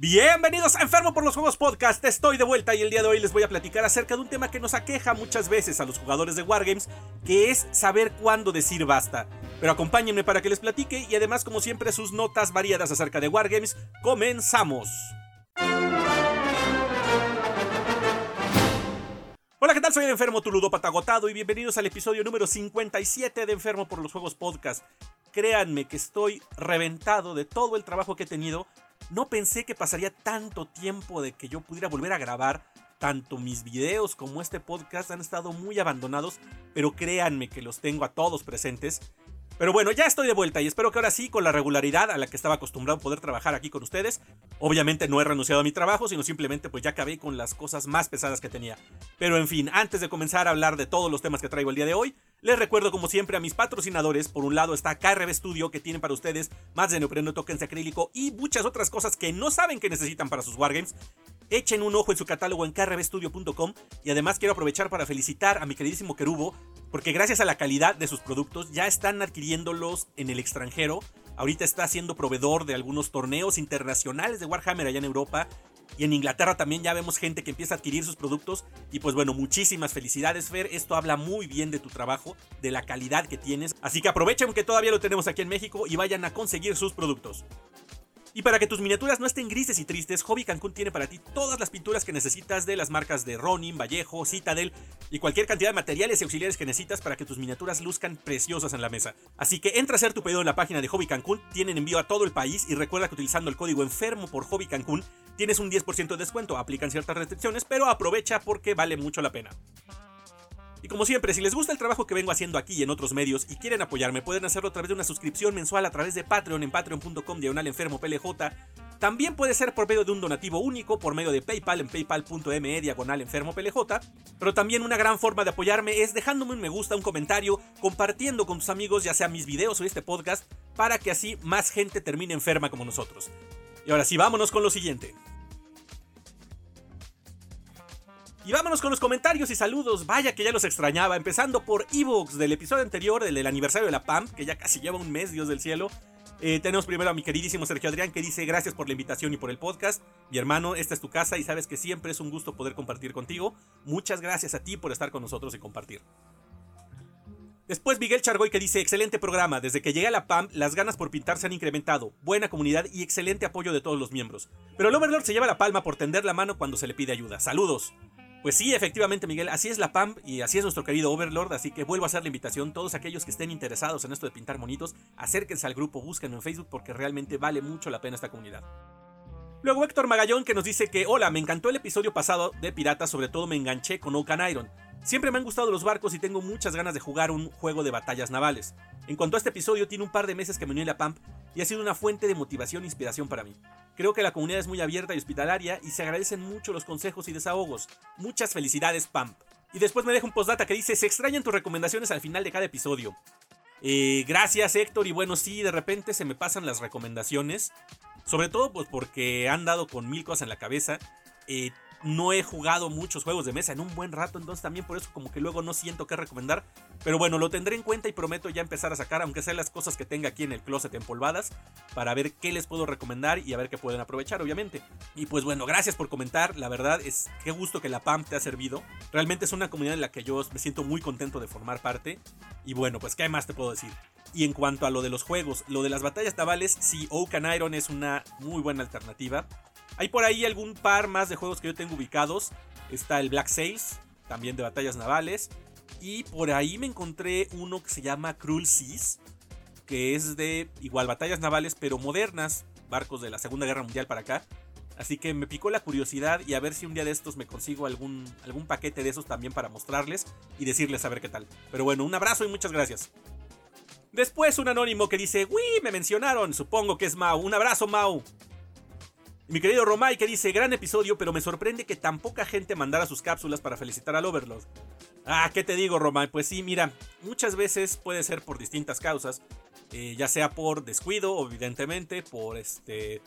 Bienvenidos a Enfermo por los Juegos Podcast, estoy de vuelta y el día de hoy les voy a platicar acerca de un tema que nos aqueja muchas veces a los jugadores de Wargames, que es saber cuándo decir basta. Pero acompáñenme para que les platique y además como siempre sus notas variadas acerca de Wargames, comenzamos. Hola, ¿qué tal? Soy el enfermo Tuludópata agotado y bienvenidos al episodio número 57 de Enfermo por los Juegos Podcast. Créanme que estoy reventado de todo el trabajo que he tenido no pensé que pasaría tanto tiempo de que yo pudiera volver a grabar. Tanto mis videos como este podcast han estado muy abandonados, pero créanme que los tengo a todos presentes. Pero bueno, ya estoy de vuelta y espero que ahora sí, con la regularidad a la que estaba acostumbrado poder trabajar aquí con ustedes. Obviamente no he renunciado a mi trabajo, sino simplemente pues ya acabé con las cosas más pesadas que tenía. Pero en fin, antes de comenzar a hablar de todos los temas que traigo el día de hoy, les recuerdo como siempre a mis patrocinadores. Por un lado está KRB Studio que tienen para ustedes más de neopreno, tokens de acrílico y muchas otras cosas que no saben que necesitan para sus wargames. Echen un ojo en su catálogo en krbstudio.com y además quiero aprovechar para felicitar a mi queridísimo Kerubo porque gracias a la calidad de sus productos ya están adquiriéndolos en el extranjero. Ahorita está siendo proveedor de algunos torneos internacionales de Warhammer allá en Europa y en Inglaterra también ya vemos gente que empieza a adquirir sus productos. Y pues bueno, muchísimas felicidades, Fer. Esto habla muy bien de tu trabajo, de la calidad que tienes. Así que aprovechen que todavía lo tenemos aquí en México y vayan a conseguir sus productos. Y para que tus miniaturas no estén grises y tristes, Hobby Cancún tiene para ti todas las pinturas que necesitas de las marcas de Ronin, Vallejo, Citadel y cualquier cantidad de materiales y auxiliares que necesitas para que tus miniaturas luzcan preciosas en la mesa. Así que entra a hacer tu pedido en la página de Hobby Cancún, tienen envío a todo el país y recuerda que utilizando el código enfermo por Hobby Cancún tienes un 10% de descuento, aplican ciertas restricciones, pero aprovecha porque vale mucho la pena. Y como siempre, si les gusta el trabajo que vengo haciendo aquí y en otros medios y quieren apoyarme, pueden hacerlo a través de una suscripción mensual a través de Patreon en patreon.com diagonal enfermo PLJ. También puede ser por medio de un donativo único, por medio de PayPal en paypal.me diagonal enfermo PLJ. Pero también una gran forma de apoyarme es dejándome un me gusta, un comentario, compartiendo con tus amigos ya sea mis videos o este podcast, para que así más gente termine enferma como nosotros. Y ahora sí, vámonos con lo siguiente. Y vámonos con los comentarios y saludos. Vaya que ya los extrañaba. Empezando por Evox del episodio anterior, del, aniversario de la PAM, que ya casi lleva un mes, Dios del cielo. Eh, tenemos primero a mi queridísimo Sergio Adrián que dice gracias por la invitación y por el podcast. Mi hermano, esta es tu casa y sabes que siempre es un gusto poder compartir contigo. Muchas gracias a ti por estar con nosotros y compartir. Después Miguel Chargoy que dice, excelente programa, desde que llegué a la PAM las ganas por pintar se han incrementado, buena comunidad y excelente apoyo de todos los miembros. Pero el Overlord se lleva la palma por tender la mano cuando se le pide ayuda. Saludos. Pues sí, efectivamente, Miguel, así es la PAM y así es nuestro querido Overlord, así que vuelvo a hacer la invitación. Todos aquellos que estén interesados en esto de pintar monitos, acérquense al grupo, búsquenlo en Facebook porque realmente vale mucho la pena esta comunidad. Luego Héctor Magallón que nos dice que, hola, me encantó el episodio pasado de Piratas, sobre todo me enganché con Oaken Iron. Siempre me han gustado los barcos y tengo muchas ganas de jugar un juego de batallas navales. En cuanto a este episodio, tiene un par de meses que me uní a la PAMP y ha sido una fuente de motivación e inspiración para mí. Creo que la comunidad es muy abierta y hospitalaria y se agradecen mucho los consejos y desahogos. Muchas felicidades, Pamp. Y después me deja un postdata que dice, se extrañan tus recomendaciones al final de cada episodio. Eh, gracias Héctor y bueno, sí, de repente se me pasan las recomendaciones. Sobre todo pues porque han dado con mil cosas en la cabeza. Eh, no he jugado muchos juegos de mesa en un buen rato, entonces también por eso como que luego no siento qué recomendar. Pero bueno, lo tendré en cuenta y prometo ya empezar a sacar, aunque sean las cosas que tenga aquí en el closet empolvadas, para ver qué les puedo recomendar y a ver qué pueden aprovechar, obviamente. Y pues bueno, gracias por comentar, la verdad es qué gusto que la PAM te ha servido. Realmente es una comunidad en la que yo me siento muy contento de formar parte. Y bueno, pues qué más te puedo decir. Y en cuanto a lo de los juegos, lo de las batallas navales, sí, Oak Iron es una muy buena alternativa. Hay por ahí algún par más de juegos que yo tengo ubicados. Está el Black Sails, también de batallas navales. Y por ahí me encontré uno que se llama Cruel Seas, que es de igual batallas navales, pero modernas, barcos de la Segunda Guerra Mundial para acá. Así que me picó la curiosidad y a ver si un día de estos me consigo algún, algún paquete de esos también para mostrarles y decirles a ver qué tal. Pero bueno, un abrazo y muchas gracias. Después un anónimo que dice, ¡Uy! Me mencionaron, supongo que es Mau. Un abrazo, Mau mi querido Romay que dice, gran episodio, pero me sorprende que tan poca gente mandara sus cápsulas para felicitar al Overlord. Ah, ¿qué te digo, Romay? Pues sí, mira, muchas veces puede ser por distintas causas, eh, ya sea por descuido, evidentemente, por este...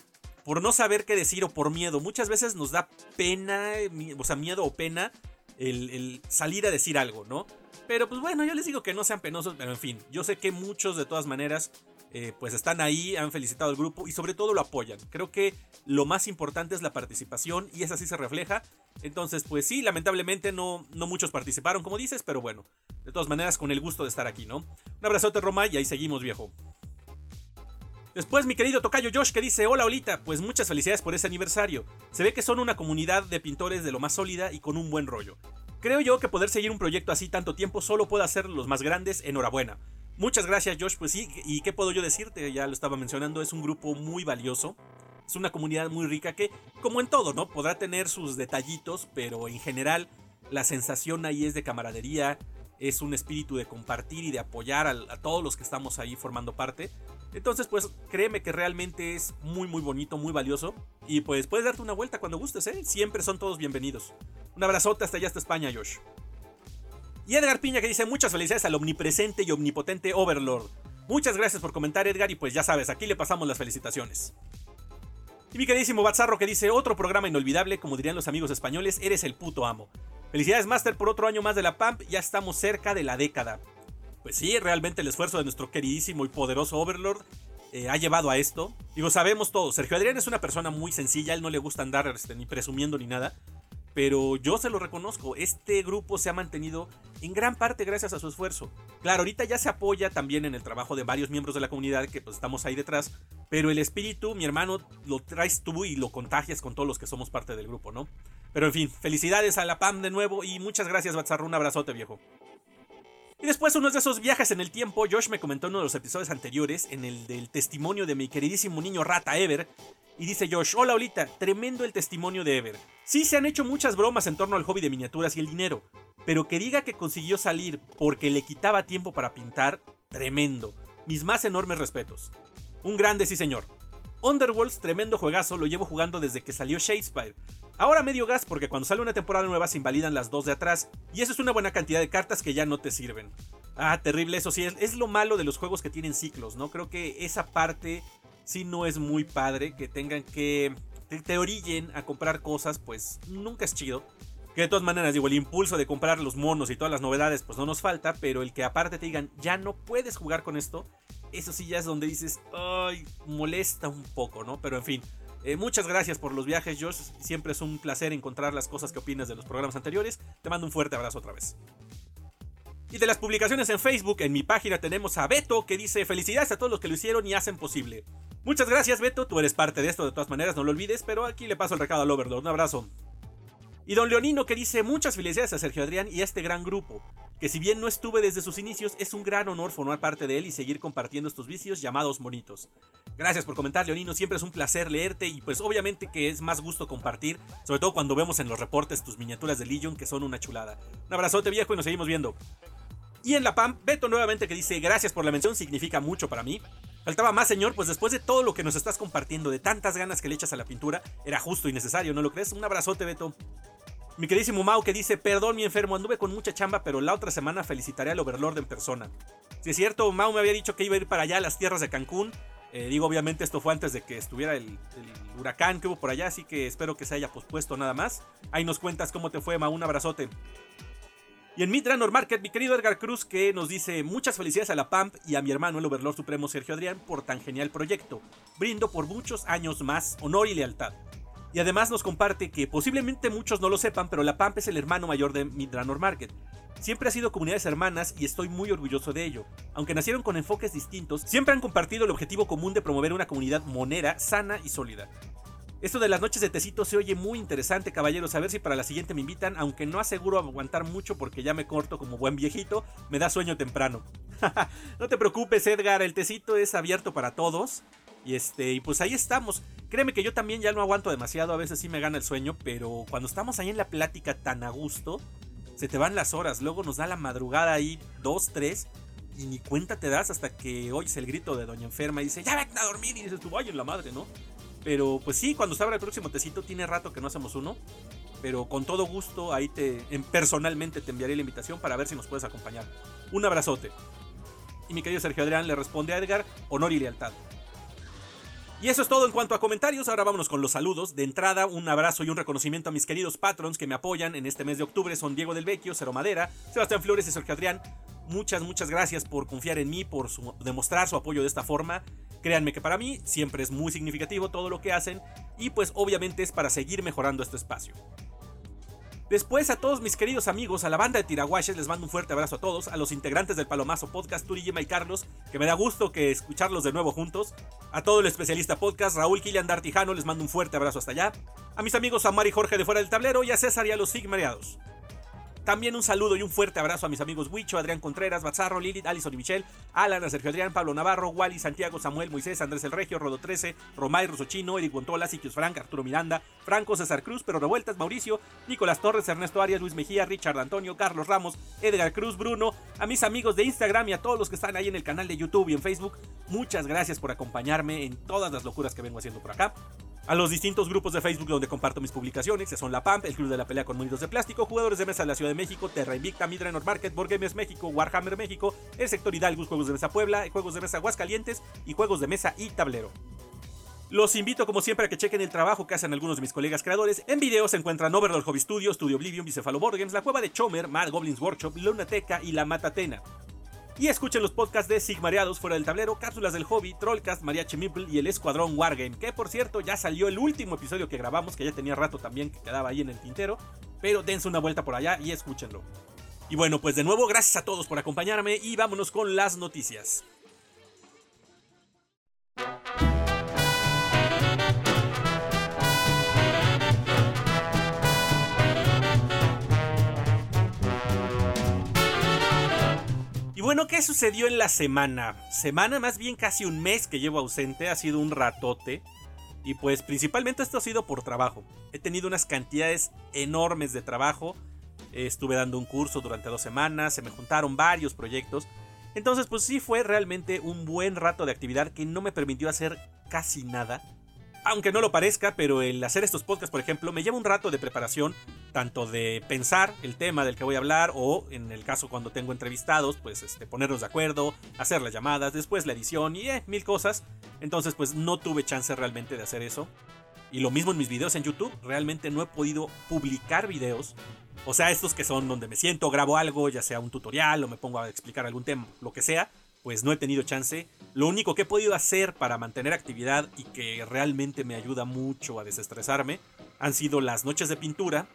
Por no saber qué decir o por miedo. Muchas veces nos da pena, o sea, miedo o pena el salir a decir algo, ¿no? Pero pues bueno, yo les digo que no sean penosos, pero en fin, yo sé que muchos de todas maneras eh, pues están ahí, han felicitado al grupo y sobre todo lo apoyan. Creo que lo más importante es la participación y esa sí se refleja. Entonces, pues sí, lamentablemente no, no muchos participaron, como dices, pero bueno, de todas maneras, con el gusto de estar aquí, ¿no? Un abrazote, Roma, y ahí seguimos, viejo. Después mi querido tocayo Josh que dice, hola Olita, pues muchas felicidades por ese aniversario. Se ve que son una comunidad de pintores de lo más sólida y con un buen rollo. Creo yo que poder seguir un proyecto así tanto tiempo solo puede hacer los más grandes, enhorabuena. Muchas gracias Josh, pues sí, y qué puedo yo decirte, ya lo estaba mencionando, es un grupo muy valioso, es una comunidad muy rica que, como en todo, ¿no? Podrá tener sus detallitos, pero en general la sensación ahí es de camaradería, es un espíritu de compartir y de apoyar a, todos los que estamos ahí formando parte. Entonces, pues créeme que realmente es muy, muy bonito, muy valioso. Y pues puedes darte una vuelta cuando gustes, ¿eh? Siempre son todos bienvenidos. Un abrazote hasta allá, hasta España, Josh. Y Edgar Piña que dice muchas felicidades al omnipresente y omnipotente Overlord. Muchas gracias por comentar, Edgar, y pues ya sabes, aquí le pasamos las felicitaciones. Y mi queridísimo Batzarro que dice otro programa inolvidable, como dirían los amigos españoles, eres el puto amo. Felicidades Master por otro año más de la PAMP, ya estamos cerca de la década. Pues sí, realmente el esfuerzo de nuestro queridísimo y poderoso Overlord eh, ha llevado a esto. Digo, sabemos todo. Sergio Adrián es una persona muy sencilla, él no le gusta andar este, ni presumiendo ni nada. Pero yo se lo reconozco, este grupo se ha mantenido en gran parte gracias a su esfuerzo. Claro, ahorita ya se apoya también en el trabajo de varios miembros de la comunidad que pues estamos ahí detrás, pero el espíritu, mi hermano, lo traes tú y lo contagias con todos los que somos parte del grupo, ¿no? Pero en fin, felicidades a la PAM de nuevo y muchas gracias, Batzarro, un abrazote viejo. Y después, uno de esos viajes en el tiempo, Josh me comentó en uno de los episodios anteriores, en el del testimonio de mi queridísimo niño rata Ever. Y dice Josh, hola Olita, tremendo el testimonio de Ever. Sí se han hecho muchas bromas en torno al hobby de miniaturas y el dinero, pero que diga que consiguió salir porque le quitaba tiempo para pintar, tremendo. Mis más enormes respetos. Un grande sí señor. Underworlds, tremendo juegazo, lo llevo jugando desde que salió Shakespeare. Ahora medio gas porque cuando sale una temporada nueva se invalidan las dos de atrás y eso es una buena cantidad de cartas que ya no te sirven. Ah, terrible, eso sí, es, lo malo de los juegos que tienen ciclos, ¿no? Creo que esa parte sí no es muy padre, que tengan que te, te orillen a comprar cosas, pues nunca es chido. Que de todas maneras, digo, el impulso de comprar los monos y todas las novedades, pues no nos falta, pero el que aparte te digan, ya no puedes jugar con esto, eso sí ya es donde dices, ay, molesta un poco, ¿no? Pero en fin, eh, muchas gracias por los viajes, Josh. Siempre es un placer encontrar las cosas que opinas de los programas anteriores. Te mando un fuerte abrazo otra vez. Y de las publicaciones en Facebook, en mi página tenemos a Beto que dice felicidades a todos los que lo hicieron y hacen posible. Muchas gracias Beto, tú eres parte de esto de todas maneras, no lo olvides, pero aquí le paso el recado al Overlord. Un abrazo. Y don Leonino que dice muchas felicidades a Sergio Adrián y a este gran grupo, que si bien no estuve desde sus inicios, es un gran honor formar parte de él y seguir compartiendo estos vicios llamados monitos. Gracias por comentar Leonino, siempre es un placer leerte y pues obviamente que es más gusto compartir, sobre todo cuando vemos en los reportes tus miniaturas de Legion que son una chulada. Un abrazote viejo y nos seguimos viendo. Y en la PAM, Beto nuevamente que dice gracias por la mención, significa mucho para mí. Faltaba más, señor, pues después de todo lo que nos estás compartiendo, de tantas ganas que le echas a la pintura, era justo y necesario, ¿no lo crees? Un abrazote, Beto. Mi queridísimo Mau que dice, perdón mi enfermo, anduve con mucha chamba, pero la otra semana felicitaré al Overlord en persona. Si es cierto, Mau me había dicho que iba a ir para allá a las tierras de Cancún. Eh, digo, obviamente esto fue antes de que estuviera el, huracán que hubo por allá, así que espero que se haya pospuesto nada más. Ahí nos cuentas cómo te fue, Mau, un abrazote. Y en Midranor Market, mi querido Edgar Cruz, que nos dice muchas felicidades a la PAMP y a mi hermano el Overlord Supremo Sergio Adrián por tan genial proyecto. Brindo por muchos años más honor y lealtad. Y además nos comparte que posiblemente muchos no lo sepan, pero la PAMP es el hermano mayor de Midranor Market. Siempre ha sido comunidades hermanas y estoy muy orgulloso de ello. Aunque nacieron con enfoques distintos, siempre han compartido el objetivo común de promover una comunidad monera, sana y sólida. Esto de las noches de tecito se oye muy interesante, caballeros. A ver si para la siguiente me invitan, aunque no aseguro aguantar mucho porque ya me corto como buen viejito, me da sueño temprano. no te preocupes, Edgar, el tecito es abierto para todos. Y este, y pues ahí estamos. Créeme que yo también ya no aguanto demasiado, a veces sí me gana el sueño, pero cuando estamos ahí en la plática tan a gusto, se te van las horas. Luego nos da la madrugada ahí, dos, tres, y ni cuenta te das hasta que oyes el grito de Doña Enferma y dice, ya ven a dormir, y dices tú, vaya en la madre, ¿no? Pero pues sí, cuando se abra el próximo tecito, tiene rato que no hacemos uno. Pero con todo gusto, ahí te en, personalmente te enviaré la invitación para ver si nos puedes acompañar. Un abrazote. Y mi querido Sergio Adrián le responde a Edgar, honor y lealtad. Y eso es todo en cuanto a comentarios. Ahora vámonos con los saludos. De entrada, un abrazo y un reconocimiento a mis queridos patrons que me apoyan en este mes de octubre. Son Diego del Vecchio, Cero Madera, Sebastián Flores y Sergio Adrián. Muchas, muchas gracias por confiar en mí, por demostrar su apoyo de esta forma. Créanme que para mí siempre es muy significativo todo lo que hacen y pues obviamente es para seguir mejorando este espacio. Después a todos mis queridos amigos, a la banda de Tiraguaches, les mando un fuerte abrazo a todos, a los integrantes del Palomazo Podcast, Turi, Gemma y Carlos, que me da gusto que escucharlos de nuevo juntos, a todo el especialista podcast, Raúl Kilian Dartijano, les mando un fuerte abrazo hasta allá, a mis amigos Amar y Jorge de Fuera del Tablero y a César y a los Sigmareados. También un saludo y un fuerte abrazo a mis amigos Huicho, Adrián Contreras, Bazarro, Lilith, Alison y Michelle, Alan, Sergio Adrián, Pablo Navarro, Wally, Santiago, Samuel, Moisés, Andrés El Regio, Rodo 13, Romay, Rosochino, Eric Gontola, Siquios Frank, Arturo Miranda, Franco, César Cruz, Pero Revueltas, Mauricio, Nicolás Torres, Ernesto Arias, Luis Mejía, Richard Antonio, Carlos Ramos, Edgar Cruz, Bruno, a mis amigos de Instagram y a todos los que están ahí en el canal de YouTube y en Facebook, muchas gracias por acompañarme en todas las locuras que vengo haciendo por acá. A los distintos grupos de Facebook donde comparto mis publicaciones, que son La PAMP, el Club de la Pelea con Munidos de Plástico, Jugadores de Mesa de la Ciudad de México, Terra Invicta, Midranor Market, Board Games México, Warhammer México, el sector Hidalgo, Juegos de Mesa Puebla, Juegos de Mesa Aguascalientes y Juegos de Mesa y Tablero. Los invito como siempre a que chequen el trabajo que hacen algunos de mis colegas creadores. En video se encuentran Overlord Hobby Studio, Studio Oblivion, Bicefalo Board La Cueva de Chomer, Mad Goblins Workshop, Lunateca y La Matatena. Y escuchen los podcasts de Sigmareados fuera del tablero, Cápsulas del Hobby, Trollcast, Mariachi Mipple y el Escuadrón Wargame, que por cierto ya salió el último episodio que grabamos, que ya tenía rato también que quedaba ahí en el tintero, pero dense una vuelta por allá y escúchenlo. Y bueno, pues de nuevo gracias a todos por acompañarme y vámonos con las noticias. Bueno, ¿qué sucedió en la semana? Semana, más bien casi un mes que llevo ausente, ha sido un ratote. Y pues principalmente esto ha sido por trabajo. He tenido unas cantidades enormes de trabajo. Estuve dando un curso durante dos semanas, se me juntaron varios proyectos. Entonces pues sí fue realmente un buen rato de actividad que no me permitió hacer casi nada aunque no lo parezca, pero el hacer estos podcasts, por ejemplo, me lleva un rato de preparación, tanto de pensar el tema del que voy a hablar, o en el caso cuando tengo entrevistados, pues este, ponernos de acuerdo, hacer las llamadas, después la edición y eh, mil cosas. Entonces, pues no tuve chance realmente de hacer eso. Y lo mismo en mis videos en YouTube, realmente no he podido publicar videos. O sea, estos que son donde me siento, grabo algo, ya sea un tutorial o me pongo a explicar algún tema, lo que sea pues no he tenido chance. Lo único que he podido hacer para mantener actividad y que realmente me ayuda mucho a desestresarme han sido las noches de pintura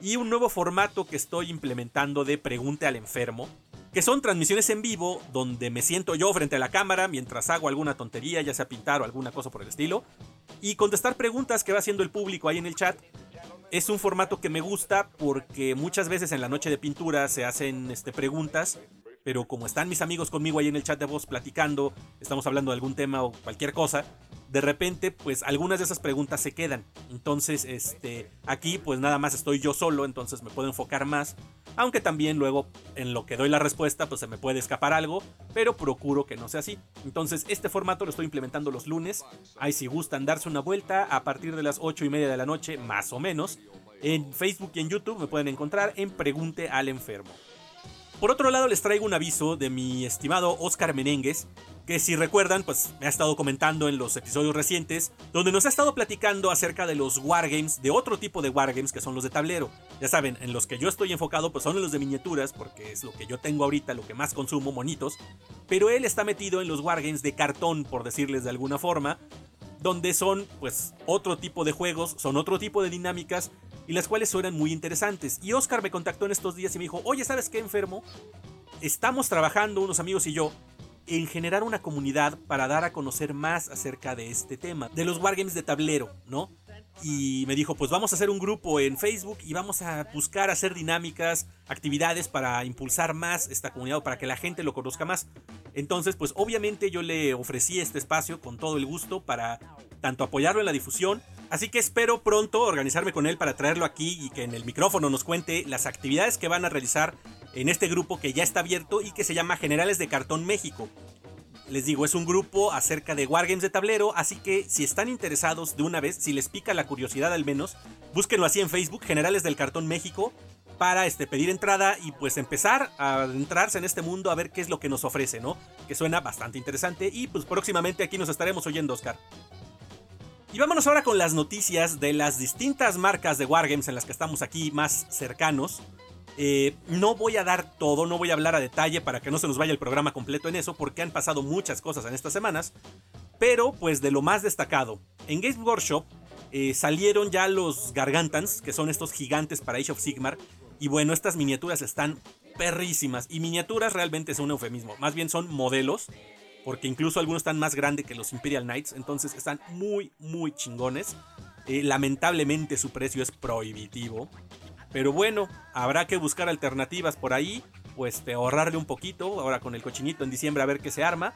y un nuevo formato que estoy implementando de Pregunte al enfermo, que son transmisiones en vivo donde me siento yo frente a la cámara mientras hago alguna tontería, ya sea pintar o alguna cosa por el estilo, y contestar preguntas que va haciendo el público ahí en el chat. Es un formato que me gusta porque muchas veces en la noche de pintura se hacen este, preguntas pero como están mis amigos conmigo ahí en el chat de voz platicando, estamos hablando de algún tema o cualquier cosa, de repente, pues algunas de esas preguntas se quedan. Entonces, este, aquí pues nada más estoy yo solo, entonces me puedo enfocar más. Aunque también luego en lo que doy la respuesta, pues se me puede escapar algo, pero procuro que no sea así. Entonces, este formato lo estoy implementando los lunes. Ahí si gustan darse una vuelta a partir de las 8 y media de la noche, más o menos. En Facebook y en YouTube me pueden encontrar en Pregunte al Enfermo. Por otro lado, les traigo un aviso de mi estimado Oscar Menéndez, que si recuerdan, pues me ha estado comentando en los episodios recientes, donde nos ha estado platicando acerca de los wargames, de otro tipo de wargames que son los de tablero. Ya saben, en los que yo estoy enfocado, pues son los de miniaturas, porque es lo que yo tengo ahorita, lo que más consumo, monitos. Pero él está metido en los wargames de cartón, por decirles de alguna forma, donde son pues otro tipo de juegos, son otro tipo de dinámicas y las cuales suenan muy interesantes. Y Oscar me contactó en estos días y me dijo, oye, ¿sabes qué enfermo? Estamos trabajando unos amigos y yo en generar una comunidad para dar a conocer más acerca de este tema, de los wargames de tablero, ¿no? Y me dijo, pues vamos a hacer un grupo en Facebook y vamos a buscar hacer dinámicas, actividades para impulsar más esta comunidad o para que la gente lo conozca más. Entonces, pues obviamente yo le ofrecí este espacio con todo el gusto para tanto apoyarlo en la difusión, así que espero pronto organizarme con él para traerlo aquí y que en el micrófono nos cuente las actividades que van a realizar en este grupo que ya está abierto y que se llama Generales de Cartón México. Les digo, es un grupo acerca de Wargames de tablero, así que si están interesados de una vez, si les pica la curiosidad al menos, búsquenlo así en Facebook, Generales del Cartón México, para este, pedir entrada y pues empezar a entrarse en este mundo a ver qué es lo que nos ofrece, ¿no? Que suena bastante interesante y pues próximamente aquí nos estaremos oyendo, Oscar. Y vámonos ahora con las noticias de las distintas marcas de Wargames en las que estamos aquí más cercanos. Eh, no voy a dar todo, no voy a hablar a detalle para que no se nos vaya el programa completo en eso, porque han pasado muchas cosas en estas semanas. Pero pues de lo más destacado, en Games Workshop eh, salieron ya los Gargantans, que son estos gigantes para Age of Sigmar. Y bueno, estas miniaturas están perrísimas. Y miniaturas realmente es un eufemismo. Más bien son modelos. Porque incluso algunos están más grandes que los Imperial Knights. Entonces están muy, muy chingones. Eh, lamentablemente su precio es prohibitivo. Pero bueno, habrá que buscar alternativas por ahí. Pues de ahorrarle un poquito. Ahora con el cochinito en diciembre a ver qué se arma.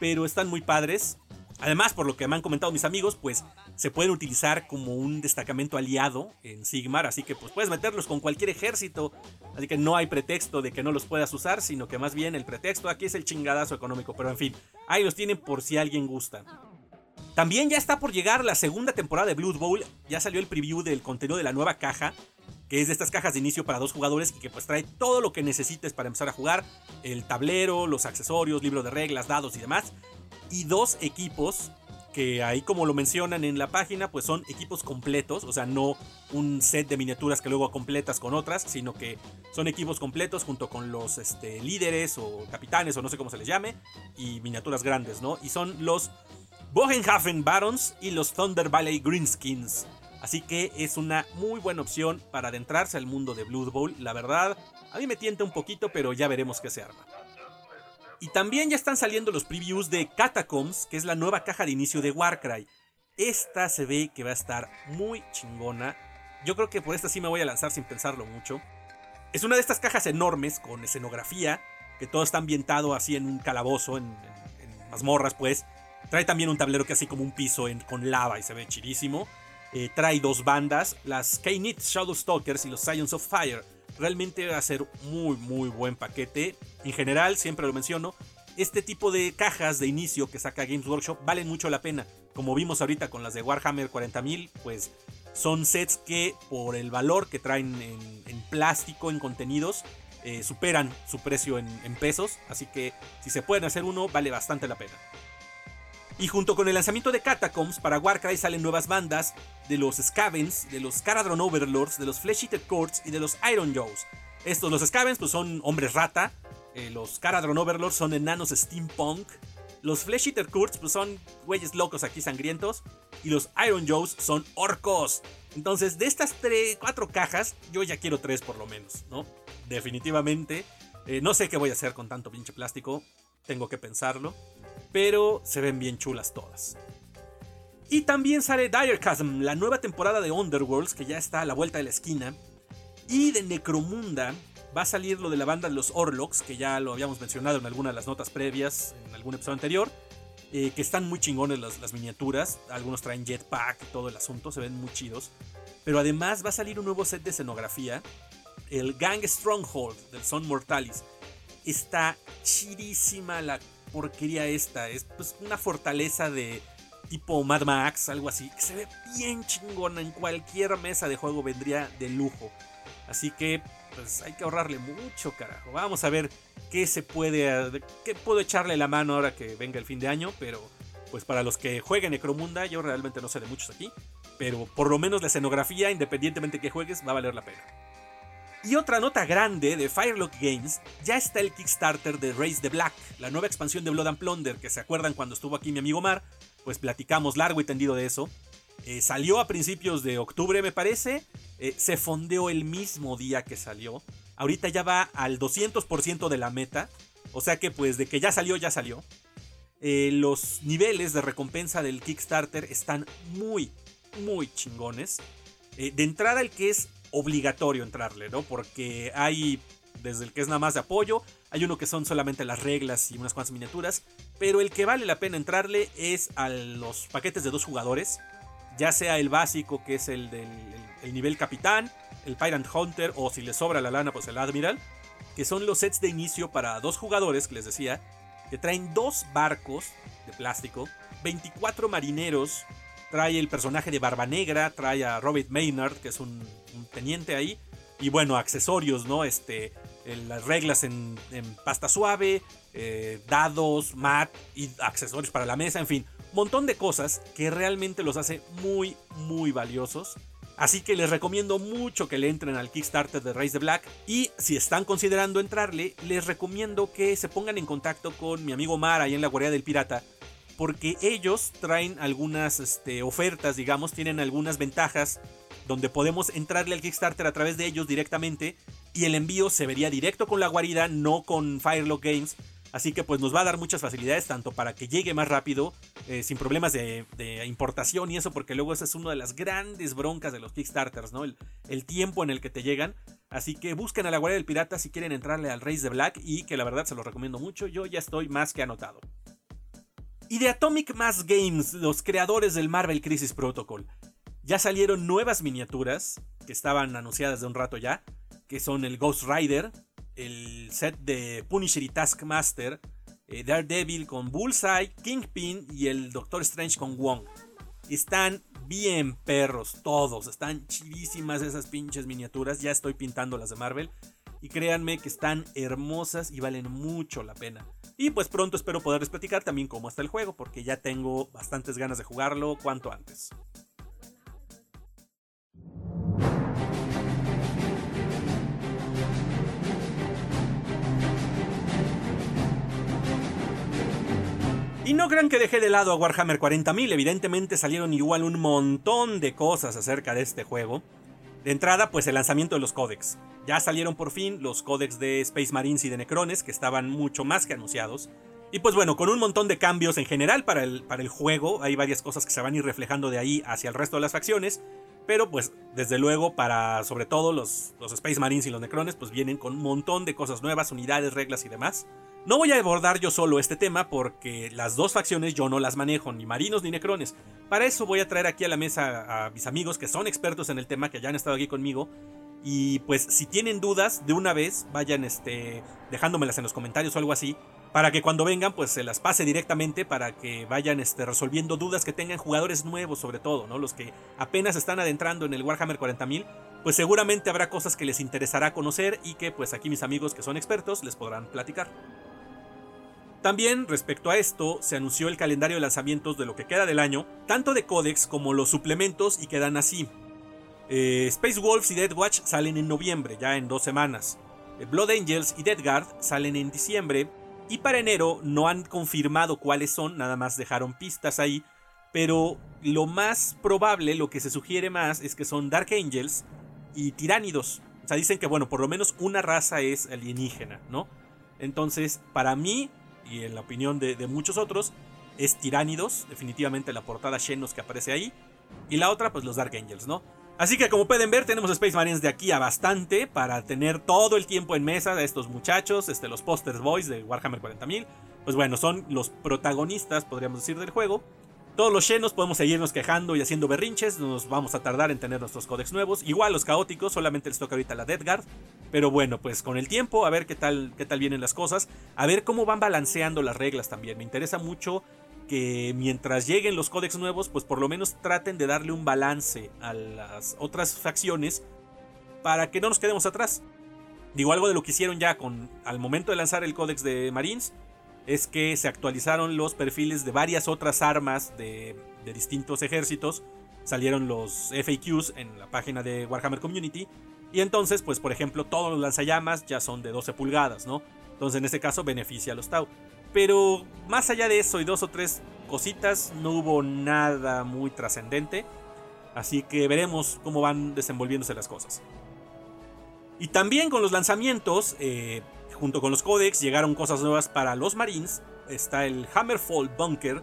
Pero están muy padres. Además, por lo que me han comentado mis amigos, pues se pueden utilizar como un destacamento aliado en Sigmar, así que pues puedes meterlos con cualquier ejército, así que no hay pretexto de que no los puedas usar, sino que más bien el pretexto aquí es el chingadazo económico, pero en fin, ahí los tienen por si alguien gusta. También ya está por llegar la segunda temporada de Blood Bowl, ya salió el preview del contenido de la nueva caja, que es de estas cajas de inicio para dos jugadores y que pues trae todo lo que necesites para empezar a jugar, el tablero, los accesorios, libro de reglas, dados y demás y dos equipos que ahí como lo mencionan en la página, pues son equipos completos, o sea, no un set de miniaturas que luego completas con otras, sino que son equipos completos junto con los este, líderes o capitanes o no sé cómo se les llame, y miniaturas grandes, ¿no? Y son los Bogenhafen Barons y los Thunder Valley Greenskins. Así que es una muy buena opción para adentrarse al mundo de Blood Bowl, la verdad, a mí me tienta un poquito, pero ya veremos qué se arma. Y también ya están saliendo los previews de Catacombs, que es la nueva caja de inicio de Warcry. Esta se ve que va a estar muy chingona. Yo creo que por esta sí me voy a lanzar sin pensarlo mucho. Es una de estas cajas enormes con escenografía, que todo está ambientado así en un calabozo, en, mazmorras pues. Trae también un tablero que así como un piso con lava y se ve chidísimo. Eh, trae dos bandas, las K-Nit Shadow Stalkers y los Science of Fire. Realmente va a ser muy, muy buen paquete. En general, siempre lo menciono, este tipo de cajas de inicio que saca Games Workshop valen mucho la pena. Como vimos ahorita con las de Warhammer 40.000, pues son sets que por el valor que traen en, plástico, en contenidos, eh, superan su precio en pesos. Así que si se pueden hacer uno, vale bastante la pena. Y junto con el lanzamiento de Catacombs para Warcry salen nuevas bandas de los Scavens, de los Caradron Overlords, de los Flesh Eater Courts y de los Iron Joes. Estos, los Scavens, pues son hombres rata. Eh, los Caradron Overlords son enanos steampunk. Los Flesh Eater Courts, pues son güeyes locos aquí sangrientos. Y los Iron Joes son orcos. Entonces, de estas tres, cuatro cajas, yo ya quiero tres por lo menos, ¿no? Definitivamente. Eh, no sé qué voy a hacer con tanto pinche plástico. Tengo que pensarlo pero se ven bien chulas todas. Y también sale Dire Chasm, la nueva temporada de Underworlds, que ya está a la vuelta de la esquina. Y de Necromunda va a salir lo de la banda de los Orlocks, que ya lo habíamos mencionado en alguna de las notas previas, en algún episodio anterior. Eh, que están muy chingones las, las, miniaturas. Algunos traen jetpack y todo el asunto, se ven muy chidos. Pero además va a salir un nuevo set de escenografía, el Gang Stronghold del Son Mortalis. Está chidísima la porquería esta. Es pues una fortaleza de tipo Mad Max, algo así, que se ve bien chingona. En cualquier mesa de juego vendría de lujo. Así que pues hay que ahorrarle mucho, carajo. Vamos a ver qué se puede, qué puedo echarle la mano ahora que venga el fin de año, pero pues para los que jueguen Necromunda, yo realmente no sé de muchos aquí, pero por lo menos la escenografía, independientemente que juegues, va a valer la pena. Y otra nota grande de Firelock Games, ya está el Kickstarter de Race the Black, la nueva expansión de Blood and Plunder, que se acuerdan cuando estuvo aquí mi amigo Mar, pues platicamos largo y tendido de eso. Eh, salió a principios de octubre me parece, eh, se fondeó el mismo día que salió, ahorita ya va al 200% de la meta, o sea que pues de que ya salió, ya salió. Eh, los niveles de recompensa del Kickstarter están muy, muy chingones. de entrada el que es obligatorio entrarle, ¿no? Porque hay desde el que es nada más de apoyo, hay uno que son solamente las reglas y unas cuantas miniaturas, pero el que vale la pena entrarle es a los paquetes de dos jugadores, ya sea el básico que es el del nivel capitán, el Pirate Hunter o si le sobra la lana pues el Admiral, que son los sets de inicio para dos jugadores que les decía, que traen dos barcos de plástico, 24 marineros, trae el personaje de Barba Negra, trae a Robert Maynard, que es un teniente ahí. Y bueno, accesorios, ¿no? Este, las reglas en, pasta suave, eh, dados, mat y accesorios para la mesa, en fin, montón de cosas que realmente los hace muy, muy valiosos. Así que les recomiendo mucho que le entren al Kickstarter de Race the Black. Y si están considerando entrarle, les recomiendo que se pongan en contacto con mi amigo Mar ahí en la Guardia del Pirata. Porque ellos traen algunas este, ofertas, digamos, tienen algunas ventajas donde podemos entrarle al Kickstarter a través de ellos directamente. Y el envío se vería directo con la guarida, no con Firelock Games. Así que pues nos va a dar muchas facilidades, tanto para que llegue más rápido, eh, sin problemas de, importación y eso, porque luego esa es una de las grandes broncas de los Kickstarters, ¿no? El, el, tiempo en el que te llegan. Así que busquen a la Guardia del Pirata si quieren entrarle al Race de Black y que la verdad se los recomiendo mucho, yo ya estoy más que anotado. Y de Atomic Mass Games, los creadores del Marvel Crisis Protocol, ya salieron nuevas miniaturas que estaban anunciadas de un rato ya, que son el Ghost Rider, el set de Punisher y Taskmaster, eh, Daredevil con Bullseye, Kingpin y el Doctor Strange con Wong. Están bien perros, todos. Están chidísimas esas pinches miniaturas. Ya estoy pintando las de Marvel. Y créanme que están hermosas y valen mucho la pena. Y pues pronto espero poderles platicar también cómo está el juego, porque ya tengo bastantes ganas de jugarlo cuanto antes. Y no crean que dejé de lado a Warhammer 40.000, evidentemente salieron igual un montón de cosas acerca de este juego. De entrada, pues el lanzamiento de los códex. Ya salieron por fin los códex de Space Marines y de Necrones, que estaban mucho más que anunciados. Y pues bueno, con un montón de cambios en general para el, para el juego, hay varias cosas que se van a ir reflejando de ahí hacia el resto de las facciones. Pero pues desde luego para sobre todo los, los Space Marines y los Necrones, pues vienen con un montón de cosas nuevas, unidades, reglas y demás. No voy a abordar yo solo este tema porque las dos facciones yo no las manejo, ni marinos ni necrones. Para eso voy a traer aquí a la mesa a mis amigos que son expertos en el tema, que ya han estado aquí conmigo. Y pues si tienen dudas, de una vez vayan este, dejándomelas en los comentarios o algo así. Para que cuando vengan, pues se las pase directamente para que vayan este, resolviendo dudas que tengan jugadores nuevos, sobre todo, ¿no? Los que apenas están adentrando en el Warhammer 40.000, pues seguramente habrá cosas que les interesará conocer y que pues aquí mis amigos que son expertos les podrán platicar. También respecto a esto, se anunció el calendario de lanzamientos de lo que queda del año, tanto de Codex como los suplementos y quedan así. Eh, Space Wolves y Dead Watch salen en noviembre, ya en dos semanas. Eh, Blood Angels y Dead Guard salen en diciembre. Y para enero no han confirmado cuáles son, nada más dejaron pistas ahí. Pero lo más probable, lo que se sugiere más, es que son Dark Angels y Tiránidos. O sea, dicen que, bueno, por lo menos una raza es alienígena, ¿no? Entonces, para mí, y en la opinión de, muchos otros, es Tiránidos, definitivamente la portada Xenos que aparece ahí. Y la otra, pues los Dark Angels, ¿no? Así que como pueden ver, tenemos Space Marines de aquí a bastante para tener todo el tiempo en mesa de estos muchachos, este, los Posters Boys de Warhammer 40.000. Pues bueno, son los protagonistas, podríamos decir, del juego. Todos los llenos podemos seguirnos quejando y haciendo berrinches, nos vamos a tardar en tener nuestros códex nuevos. Igual los caóticos, solamente les toca ahorita la Death Guard. Pero bueno, pues con el tiempo, a ver qué tal, qué tal vienen las cosas. A ver cómo van balanceando las reglas también. Me interesa mucho que mientras lleguen los códex nuevos, pues por lo menos traten de darle un balance a las otras facciones para que no nos quedemos atrás. Digo, algo de lo que hicieron ya con al momento de lanzar el códex de Marines es que se actualizaron los perfiles de varias otras armas de, distintos ejércitos. Salieron los FAQs en la página de Warhammer Community. Y entonces, pues por ejemplo, todos los lanzallamas ya son de 12 pulgadas, ¿no? Entonces en este caso beneficia a los Tau. Pero más allá de eso y dos o tres cositas, no hubo nada muy trascendente. Así que veremos cómo van desenvolviéndose las cosas. Y también con los lanzamientos, eh, Junto con los códex llegaron cosas nuevas para los Marines. Está el Hammerfall Bunker,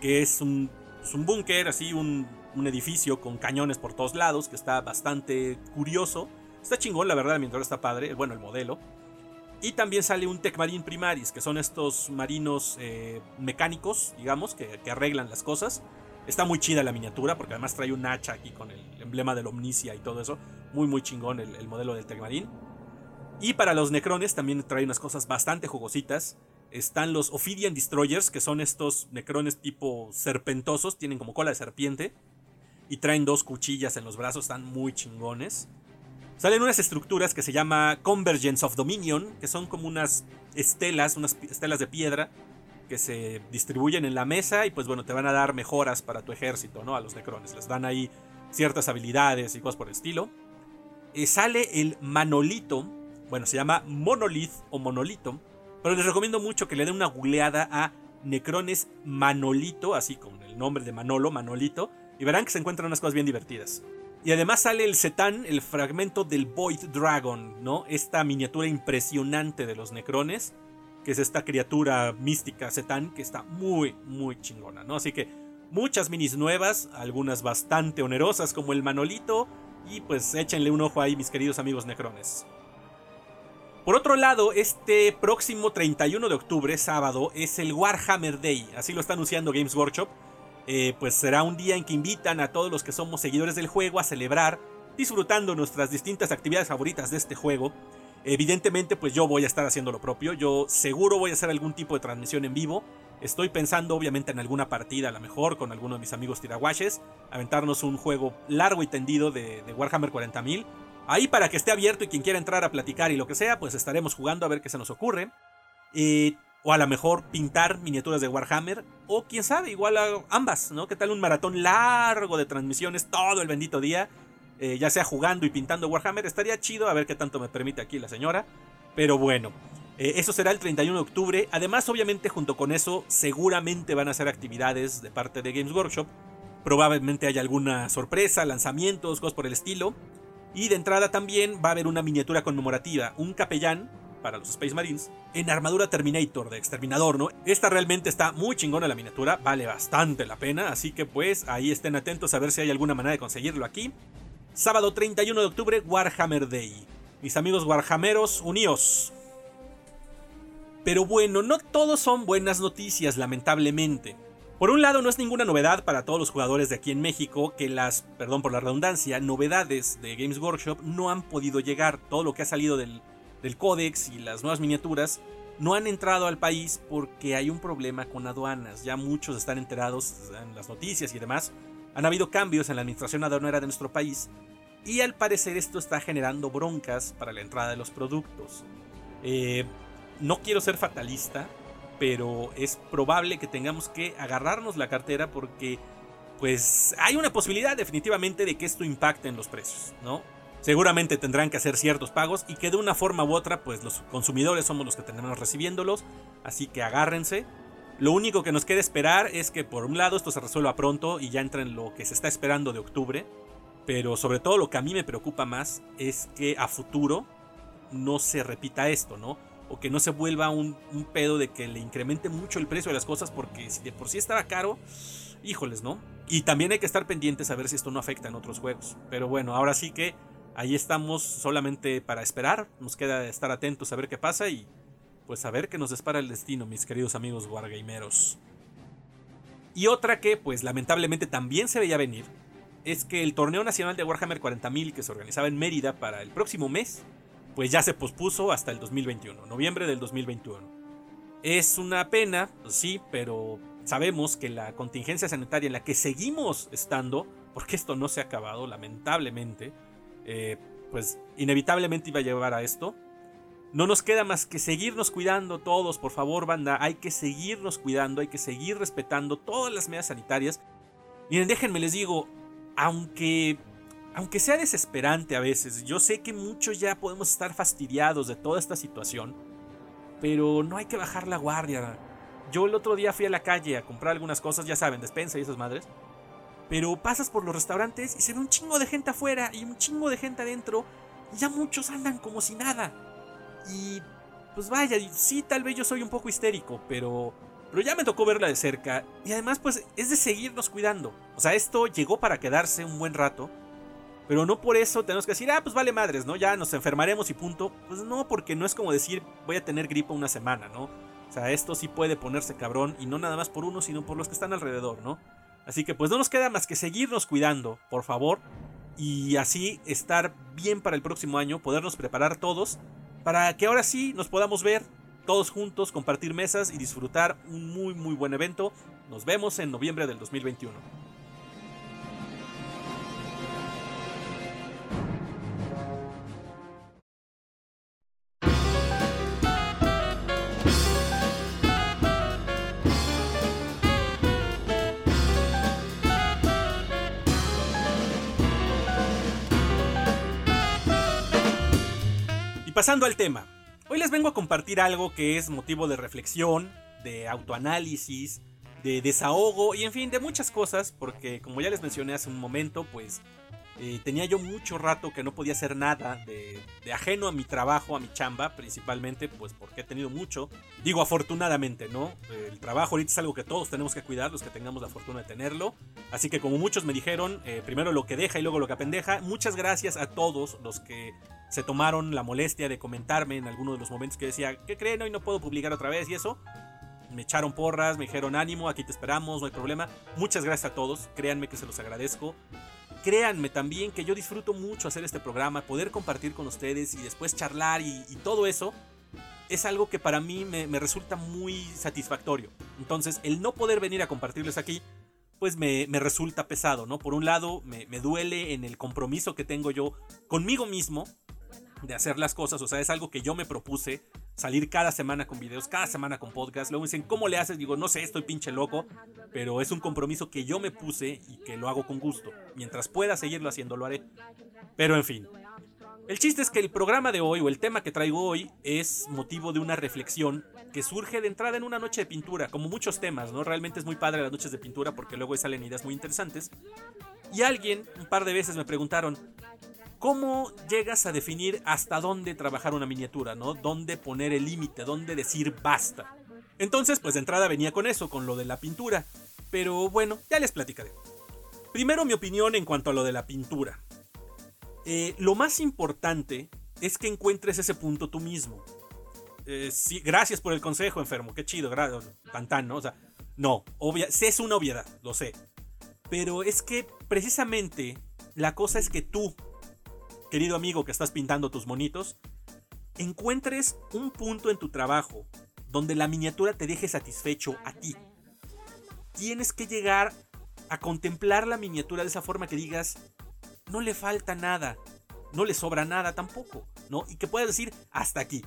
que es un, búnker, así un, edificio con cañones por todos lados, que está bastante curioso. Está chingón, la verdad, mientras está padre. Bueno, el modelo. Y también sale un Tech Marine Primaris, que son estos marinos eh, mecánicos, digamos, que, arreglan las cosas. Está muy chida la miniatura, porque además trae un hacha aquí con el emblema de la Omnicia y todo eso. Muy, muy chingón el, el modelo del Tech Marine. Y para los necrones también trae unas cosas bastante jugositas. Están los Ophidian Destroyers, que son estos necrones tipo serpentosos, tienen como cola de serpiente. Y traen dos cuchillas en los brazos, están muy chingones. Salen unas estructuras que se llama Convergence of Dominion, que son como unas estelas, unas estelas de piedra que se distribuyen en la mesa y pues bueno, te van a dar mejoras para tu ejército, ¿no? A los necrones. Les dan ahí ciertas habilidades y cosas por el estilo. Eh, sale el Manolito, bueno, se llama Monolith o Monolito, pero les recomiendo mucho que le den una googleada a Necrones Manolito, así con el nombre de Manolo, Manolito, y verán que se encuentran unas cosas bien divertidas. Y además sale el Setán, el fragmento del Void Dragon, ¿no? Esta miniatura impresionante de los Necrones, que es esta criatura mística Setán, que está muy, muy chingona, ¿no? Así que muchas minis nuevas, algunas bastante onerosas como el Manolito, y pues échenle un ojo ahí, mis queridos amigos Necrones. Por otro lado, este próximo 31 de octubre, sábado, es el Warhammer Day, así lo está anunciando Games Workshop. Eh, pues será un día en que invitan a todos los que somos seguidores del juego a celebrar, disfrutando nuestras distintas actividades favoritas de este juego. Evidentemente, pues yo voy a estar haciendo lo propio. Yo seguro voy a hacer algún tipo de transmisión en vivo. Estoy pensando, obviamente, en alguna partida, a lo mejor, con alguno de mis amigos tiraguaches. Aventarnos un juego largo y tendido de, de Warhammer 40.000. Ahí para que esté abierto y quien quiera entrar a platicar y lo que sea, pues estaremos jugando a ver qué se nos ocurre. Eh, o a lo mejor pintar miniaturas de Warhammer. O quién sabe, igual a ambas, ¿no? ¿Qué tal un maratón largo de transmisiones todo el bendito día? Eh, ya sea jugando y pintando Warhammer. Estaría chido, a ver qué tanto me permite aquí la señora. Pero bueno, eh, eso será el 31 de octubre. Además, obviamente, junto con eso, seguramente van a ser actividades de parte de Games Workshop. Probablemente haya alguna sorpresa, lanzamientos, cosas por el estilo. Y de entrada también va a haber una miniatura conmemorativa, un capellán para los Space Marines, en armadura Terminator de Exterminador, ¿no? Esta realmente está muy chingona la miniatura, vale bastante la pena, así que pues ahí estén atentos a ver si hay alguna manera de conseguirlo aquí. Sábado 31 de octubre, Warhammer Day. Mis amigos Warhammeros, uníos. Pero bueno, no todos son buenas noticias, lamentablemente. Por un lado, no es ninguna novedad para todos los jugadores de aquí en México que las, perdón por la redundancia, novedades de Games Workshop no han podido llegar. Todo lo que ha salido del, del códex y las nuevas miniaturas no han entrado al país porque hay un problema con aduanas. Ya muchos están enterados en las noticias y demás. Han habido cambios en la administración aduanera de nuestro país y al parecer esto está generando broncas para la entrada de los productos. Eh, no quiero ser fatalista, pero es probable que tengamos que agarrarnos la cartera porque pues hay una posibilidad definitivamente de que esto impacte en los precios, ¿no? Seguramente tendrán que hacer ciertos pagos y que de una forma u otra pues los consumidores somos los que tenemos recibiéndolos, así que agárrense. Lo único que nos queda esperar es que por un lado esto se resuelva pronto y ya entre en lo que se está esperando de octubre, pero sobre todo lo que a mí me preocupa más es que a futuro no se repita esto, ¿no? O que no se vuelva un, un pedo de que le incremente mucho el precio de las cosas porque si de por sí estaba caro, híjoles, ¿no? Y también hay que estar pendientes a ver si esto no afecta en otros juegos. Pero bueno, ahora sí que ahí estamos solamente para esperar. Nos queda estar atentos a ver qué pasa y pues a ver qué nos dispara el destino, mis queridos amigos wargameros. Y otra que pues lamentablemente también se veía venir es que el torneo nacional de Warhammer 40.000 que se organizaba en Mérida para el próximo mes, pues ya se pospuso hasta el 2021, noviembre del 2021. Es una pena, sí, pero sabemos que la contingencia sanitaria en la que seguimos estando, porque esto no se ha acabado, lamentablemente, eh, pues inevitablemente iba a llevar a esto. No nos queda más que seguirnos cuidando todos, por favor, banda. Hay que seguirnos cuidando, hay que seguir respetando todas las medidas sanitarias. Miren, déjenme les digo, aunque aunque sea desesperante a veces, yo sé que muchos ya podemos estar fastidiados de toda esta situación, pero no hay que bajar la guardia. Yo el otro día fui a la calle a comprar algunas cosas, ya saben, despensa y esas madres. Pero pasas por los restaurantes y se ve un chingo de gente afuera y un chingo de gente adentro. Y ya muchos andan como si nada. Y pues vaya, sí, tal vez yo soy un poco histérico, pero, pero ya me tocó verla de cerca. Y además pues es de seguirnos cuidando. O sea, esto llegó para quedarse un buen rato. Pero no por eso tenemos que decir, ah, pues vale madres, ¿no? Ya nos enfermaremos y punto. Pues no, porque no es como decir, voy a tener gripa una semana, ¿no? O sea, esto sí puede ponerse cabrón y no nada más por uno, sino por los que están alrededor, ¿no? Así que pues no nos queda más que seguirnos cuidando, por favor, y así estar bien para el próximo año, podernos preparar todos, para que ahora sí nos podamos ver todos juntos, compartir mesas y disfrutar un muy muy buen evento. Nos vemos en noviembre del 2021. Pasando al tema. Hoy les vengo a compartir algo que es motivo de reflexión, de autoanálisis, de desahogo y en fin, de muchas cosas, porque como ya les mencioné hace un momento, pues eh, tenía yo mucho rato que no podía hacer nada de, ajeno a mi trabajo, a mi chamba, principalmente, pues porque he tenido mucho. Digo afortunadamente, ¿no? El trabajo ahorita es algo que todos tenemos que cuidar, los que tengamos la fortuna de tenerlo. Así que como muchos me dijeron, eh, primero lo que deja y luego lo que apendeja, muchas gracias a todos los que se tomaron la molestia de comentarme en algunos de los momentos que decía, ¿qué creen? Hoy no puedo publicar otra vez y eso me echaron porras, me dijeron ánimo, aquí te esperamos, no hay problema. Muchas gracias a todos, créanme que se los agradezco. Créanme también que yo disfruto mucho hacer este programa, poder compartir con ustedes y después charlar y, todo eso es algo que para mí me, resulta muy satisfactorio. Entonces, el no poder venir a compartirles aquí, pues me, resulta pesado, ¿no? Por un lado, me, me, duele en el compromiso que tengo yo conmigo mismo de hacer las cosas, o sea, es algo que yo me propuse, salir cada semana con videos, cada semana con podcast. Luego me dicen, ¿cómo le haces? Digo, no sé, estoy pinche loco, pero es un compromiso que yo me puse y que lo hago con gusto. Mientras pueda seguirlo haciendo, lo haré. Pero en fin. El chiste es que el programa de hoy o el tema que traigo hoy es motivo de una reflexión que surge de entrada en una noche de pintura, como muchos temas, ¿no? Realmente es muy padre las noches de pintura porque luego salen ideas muy interesantes. Y alguien un par de veces me preguntaron, ¿Cómo llegas a definir hasta dónde trabajar una miniatura, ¿no? ¿Dónde poner el límite? ¿Dónde decir basta? Entonces, pues de entrada venía con eso, con lo de la pintura. Pero bueno, ya les platicaré. Primero mi opinión en cuanto a lo de la pintura. Eh, lo más importante es que encuentres ese punto tú mismo. Eh, sí, gracias por el consejo, enfermo. Qué chido, tan ¿no? O sea, no, obvia, es una obviedad, lo sé. Pero es que precisamente la cosa es que tú querido amigo que estás pintando tus monitos, encuentres un punto en tu trabajo donde la miniatura te deje satisfecho a ti. Tienes que llegar a contemplar la miniatura de esa forma que digas, no le falta nada, no le sobra nada tampoco, ¿no? Y que puedas decir hasta aquí.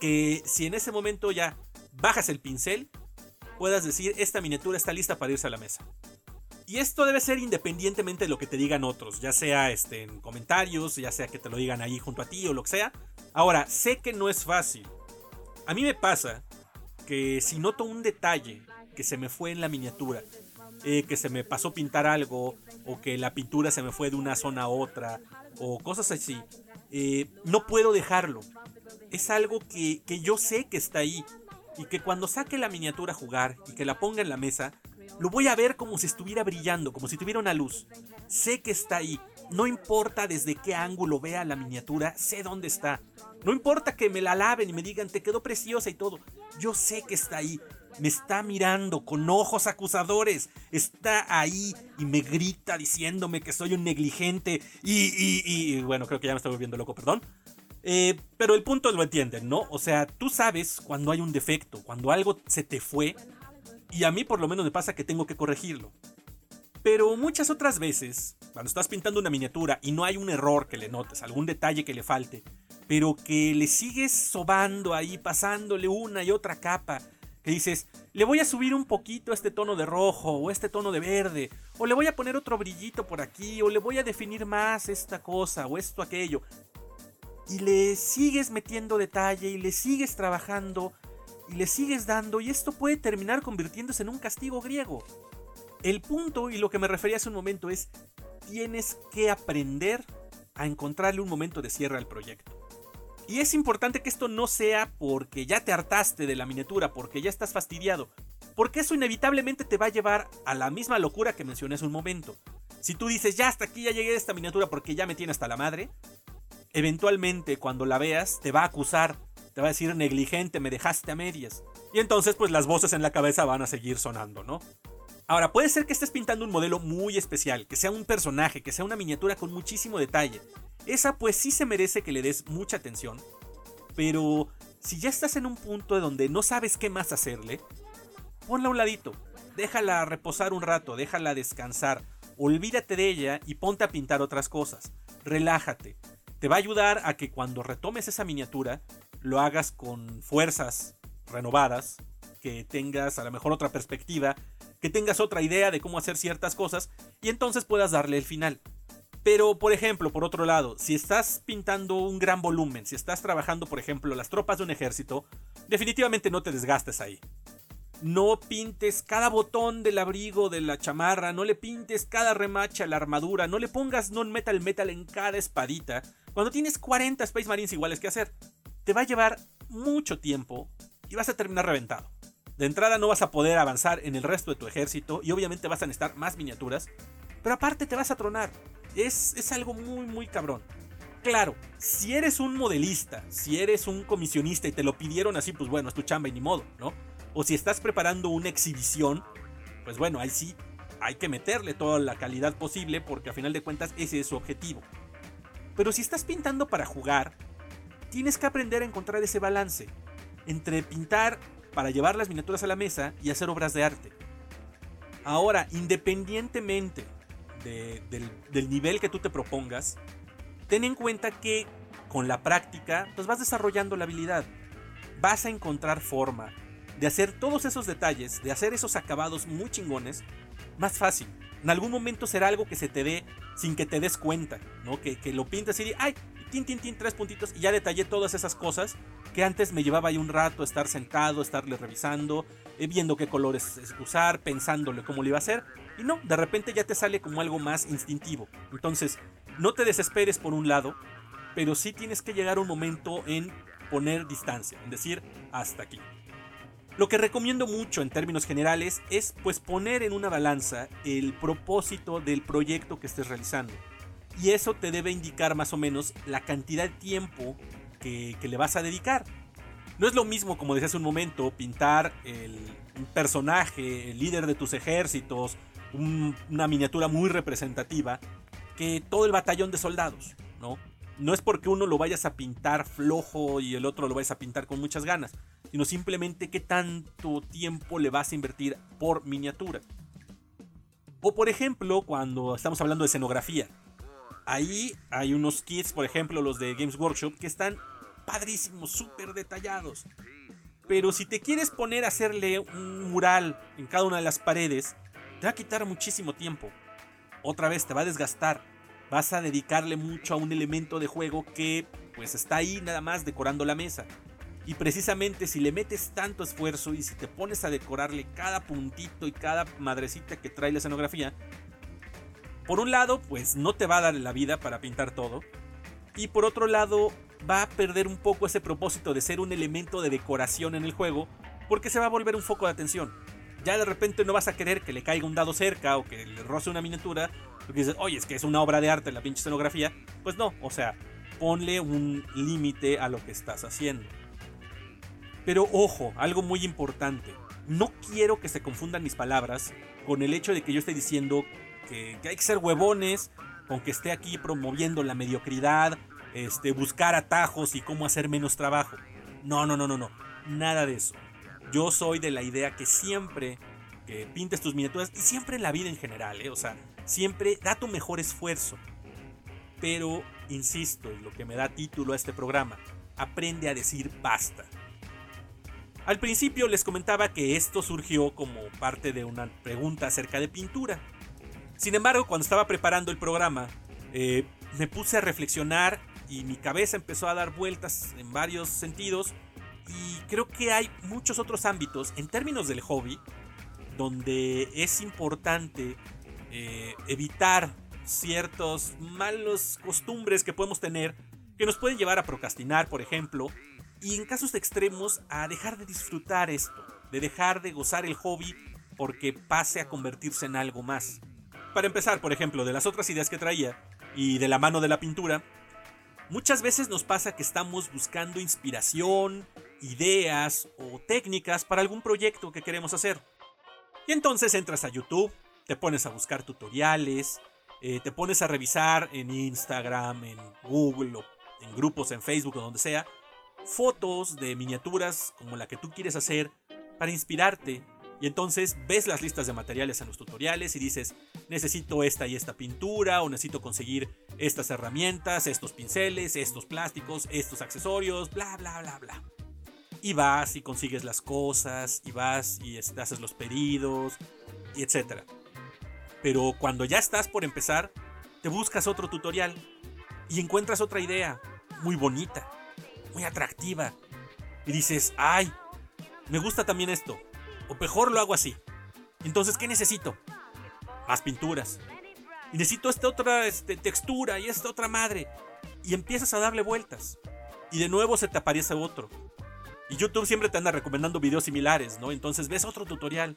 Que si en ese momento ya bajas el pincel, puedas decir, esta miniatura está lista para irse a la mesa. Y esto debe ser independientemente de lo que te digan otros, ya sea este, en comentarios, ya sea que te lo digan ahí junto a ti o lo que sea. Ahora, sé que no es fácil. A mí me pasa que si noto un detalle que se me fue en la miniatura, eh, que se me pasó pintar algo, o que la pintura se me fue de una zona a otra, o cosas así, eh, no puedo dejarlo. Es algo que, que yo sé que está ahí, y que cuando saque la miniatura a jugar y que la ponga en la mesa, lo voy a ver como si estuviera brillando, como si tuviera una luz. Sé que está ahí. No importa desde qué ángulo vea la miniatura, sé dónde está. No importa que me la laven y me digan, te quedó preciosa y todo. Yo sé que está ahí. Me está mirando con ojos acusadores. Está ahí y me grita diciéndome que soy un negligente. Y, bueno, creo que ya me estoy volviendo loco, perdón. Eh, pero el punto lo entienden, ¿no? O sea, tú sabes cuando hay un defecto, cuando algo se te fue, y a mí por lo menos me pasa que tengo que corregirlo. Pero muchas otras veces, cuando estás pintando una miniatura y no hay un error que le notes, algún detalle que le falte, pero que le sigues sobando ahí, pasándole una y otra capa, que dices, le voy a subir un poquito este tono de rojo o este tono de verde, o le voy a poner otro brillito por aquí, o le voy a definir más esta cosa o esto aquello. Y le sigues metiendo detalle y le sigues trabajando y le sigues dando y esto puede terminar convirtiéndose en un castigo griego. El punto y lo que me refería hace un momento es, tienes que aprender a encontrarle un momento de cierre al proyecto. Y es importante que esto no sea porque ya te hartaste de la miniatura, porque ya estás fastidiado, porque eso inevitablemente te va a llevar a la misma locura que mencioné hace un momento. Si tú dices, ya hasta aquí ya llegué a esta miniatura porque ya me tiene hasta la madre, eventualmente cuando la veas te va a acusar te va a decir negligente, me dejaste a medias. Y entonces pues las voces en la cabeza van a seguir sonando, ¿no? Ahora, puede ser que estés pintando un modelo muy especial, que sea un personaje, que sea una miniatura con muchísimo detalle. Esa pues sí se merece que le des mucha atención. Pero si ya estás en un punto donde no sabes qué más hacerle, ponla a un ladito. Déjala reposar un rato, déjala descansar. Olvídate de ella y ponte a pintar otras cosas. Relájate. Te va a ayudar a que cuando retomes esa miniatura lo hagas con fuerzas renovadas, que tengas a lo mejor otra perspectiva, que tengas otra idea de cómo hacer ciertas cosas y entonces puedas darle el final. Pero, por ejemplo, por otro lado, si estás pintando un gran volumen, si estás trabajando, por ejemplo, las tropas de un ejército, definitivamente no te desgastes ahí. No pintes cada botón del abrigo de la chamarra, no le pintes cada remache a la armadura, no le pongas non-metal metal en cada espadita, cuando tienes 40 Space Marines iguales que hacer. Te va a llevar mucho tiempo y vas a terminar reventado. De entrada no vas a poder avanzar en el resto de tu ejército y obviamente vas a necesitar más miniaturas, pero aparte te vas a tronar. Es, es algo muy, muy cabrón. Claro, si eres un modelista, si eres un comisionista y te lo pidieron así, pues bueno, es tu chamba y ni modo, ¿no? O si estás preparando una exhibición, pues bueno, ahí sí hay que meterle toda la calidad posible porque a final de cuentas ese es su objetivo. Pero si estás pintando para jugar, tienes que aprender a encontrar ese balance entre pintar para llevar las miniaturas a la mesa y hacer obras de arte. Ahora, independientemente del, nivel que tú te propongas, ten en cuenta que con la práctica, pues vas desarrollando la habilidad. Vas a encontrar forma de hacer todos esos detalles, de hacer esos acabados muy chingones, más fácil. En algún momento será algo que se te dé sin que te des cuenta, ¿no? Que, que lo pintas y di, ay, tin, tin, tin, tres puntitos y ya detallé todas esas cosas que antes me llevaba ahí un rato estar sentado, estarle revisando, eh, viendo qué colores usar, pensándole cómo lo iba a hacer. Y no, de repente ya te sale como algo más instintivo. Entonces, no te desesperes por un lado, pero sí tienes que llegar a un momento en poner distancia, en decir hasta aquí. Lo que recomiendo mucho en términos generales es pues poner en una balanza el propósito del proyecto que estés realizando. Y eso te debe indicar más o menos la cantidad de tiempo que, le vas a dedicar. No es lo mismo, como decía hace un momento, pintar el, un personaje, el líder de tus ejércitos, una miniatura muy representativa, que todo el batallón de soldados, ¿no? No es porque uno lo vayas a pintar flojo y el otro lo vayas a pintar con muchas ganas, sino simplemente qué tanto tiempo le vas a invertir por miniatura. O por ejemplo, cuando estamos hablando de escenografía. Ahí hay unos kits, por ejemplo, los de Games Workshop, que están padrísimos, súper detallados. Pero si te quieres poner a hacerle un mural en cada una de las paredes, te va a quitar muchísimo tiempo. Otra vez te va a desgastar. Vas a dedicarle mucho a un elemento de juego que pues está ahí nada más decorando la mesa. Y precisamente si le metes tanto esfuerzo y si te pones a decorarle cada puntito y cada madrecita que trae la escenografía, por un lado, pues no te va a dar la vida para pintar todo. Y por otro lado, va a perder un poco ese propósito de ser un elemento de decoración en el juego, porque se va a volver un foco de atención. Ya de repente no vas a querer que le caiga un dado cerca o que le roce una miniatura, porque dices, oye, es que es una obra de arte la pinche escenografía. Pues no, o sea, ponle un límite a lo que estás haciendo. Pero ojo, algo muy importante. No quiero que se confundan mis palabras con el hecho de que yo esté diciendo que, hay que ser huevones, con que esté aquí promoviendo la mediocridad, este, buscar atajos y cómo hacer menos trabajo. No, no, no, no, no. Nada de eso. Yo soy de la idea que siempre que pintes tus miniaturas, y siempre en la vida en general, ¿eh? o sea, siempre da tu mejor esfuerzo. Pero, insisto, y lo que me da título a este programa, aprende a decir basta. Al principio les comentaba que esto surgió como parte de una pregunta acerca de pintura. Sin embargo, cuando estaba preparando el programa, eh, me puse a reflexionar y mi cabeza empezó a dar vueltas en varios sentidos y creo que hay muchos otros ámbitos en términos del hobby donde es importante eh, evitar ciertos malos costumbres que podemos tener que nos pueden llevar a procrastinar, por ejemplo, y en casos extremos a dejar de disfrutar esto, de dejar de gozar el hobby porque pase a convertirse en algo más. Para empezar, por ejemplo, de las otras ideas que traía y de la mano de la pintura, muchas veces nos pasa que estamos buscando inspiración, ideas o técnicas para algún proyecto que queremos hacer. Y entonces entras a YouTube, te pones a buscar tutoriales, eh, te pones a revisar en Instagram, en Google en grupos en Facebook o donde sea, fotos de miniaturas como la que tú quieres hacer para inspirarte y entonces ves las listas de materiales en los tutoriales y dices, necesito esta y esta pintura, o necesito conseguir estas herramientas, estos pinceles, estos plásticos, estos accesorios, bla, bla, bla, bla. Y vas y consigues las cosas, y vas y haces los pedidos, y etc. Pero cuando ya estás por empezar, te buscas otro tutorial y encuentras otra idea muy bonita, muy atractiva. Y dices, ay, me gusta también esto. O mejor lo hago así. Entonces, ¿qué necesito? Más pinturas. Y necesito esta otra este, textura y esta otra madre. Y empiezas a darle vueltas. Y de nuevo se te aparece otro. Y YouTube siempre te anda recomendando videos similares, ¿no? Entonces ves otro tutorial.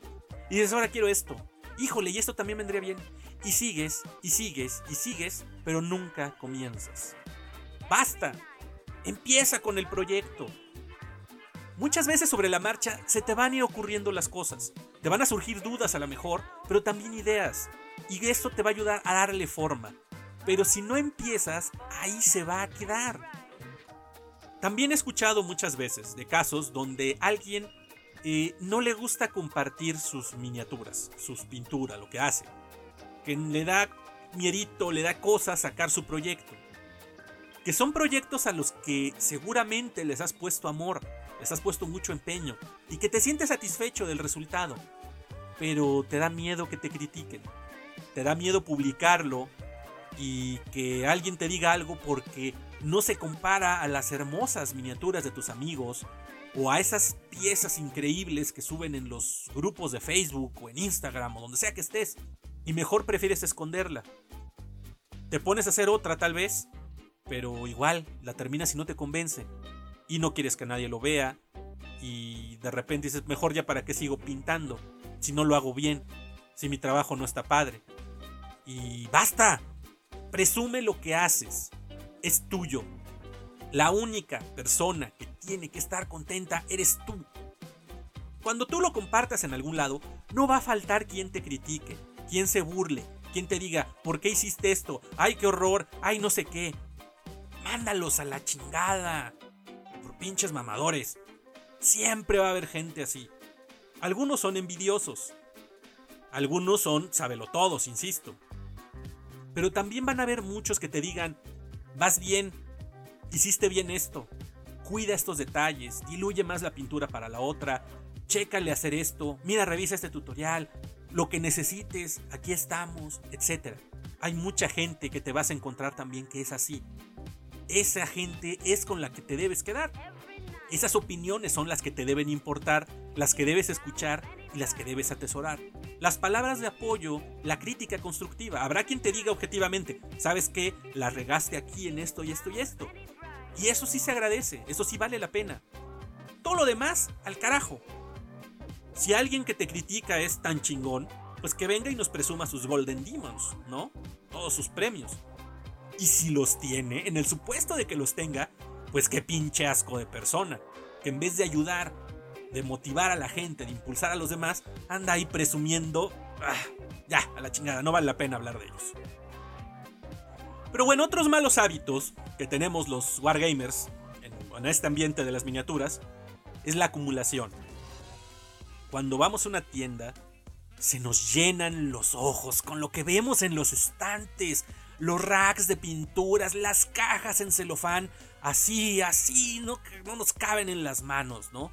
Y dices, ahora quiero esto. Híjole, y esto también vendría bien. Y sigues, y sigues, y sigues, pero nunca comienzas. Basta. Empieza con el proyecto. Muchas veces sobre la marcha se te van a ir ocurriendo las cosas. Te van a surgir dudas a lo mejor, pero también ideas. Y esto te va a ayudar a darle forma. Pero si no empiezas, ahí se va a quedar. También he escuchado muchas veces de casos donde alguien eh, no le gusta compartir sus miniaturas, sus pinturas, lo que hace. Que le da mierito, le da cosa sacar su proyecto. Que son proyectos a los que seguramente les has puesto amor, les has puesto mucho empeño y que te sientes satisfecho del resultado, pero te da miedo que te critiquen, te da miedo publicarlo y que alguien te diga algo porque no se compara a las hermosas miniaturas de tus amigos o a esas piezas increíbles que suben en los grupos de Facebook o en Instagram o donde sea que estés y mejor prefieres esconderla. Te pones a hacer otra tal vez, pero igual la terminas y no te convence y no quieres que nadie lo vea y de repente dices, mejor ya para qué sigo pintando si no lo hago bien, si mi trabajo no está padre. Y basta, presume lo que haces, es tuyo. La única persona que tiene que estar contenta eres tú. Cuando tú lo compartas en algún lado, no va a faltar quien te critique, quien se burle, quien te diga, ¿por qué hiciste esto? ¡Ay, qué horror! ¡Ay, no sé qué! Mándalos a la chingada pinches mamadores. Siempre va a haber gente así. Algunos son envidiosos. Algunos son todos, insisto. Pero también van a haber muchos que te digan, vas bien, hiciste bien esto, cuida estos detalles, diluye más la pintura para la otra, chécale hacer esto, mira, revisa este tutorial, lo que necesites, aquí estamos, etc. Hay mucha gente que te vas a encontrar también que es así. Esa gente es con la que te debes quedar. Esas opiniones son las que te deben importar, las que debes escuchar y las que debes atesorar. Las palabras de apoyo, la crítica constructiva. Habrá quien te diga objetivamente, ¿sabes qué? La regaste aquí en esto y esto y esto. Y eso sí se agradece, eso sí vale la pena. Todo lo demás, al carajo. Si alguien que te critica es tan chingón, pues que venga y nos presuma sus Golden Demons, ¿no? Todos sus premios. Y si los tiene, en el supuesto de que los tenga, pues qué pinche asco de persona, que en vez de ayudar, de motivar a la gente, de impulsar a los demás, anda ahí presumiendo, ah, ya, a la chingada, no vale la pena hablar de ellos. Pero bueno, otros malos hábitos que tenemos los wargamers en, en este ambiente de las miniaturas es la acumulación. Cuando vamos a una tienda, se nos llenan los ojos con lo que vemos en los estantes, los racks de pinturas, las cajas en celofán, así, así, no, no nos caben en las manos, ¿no?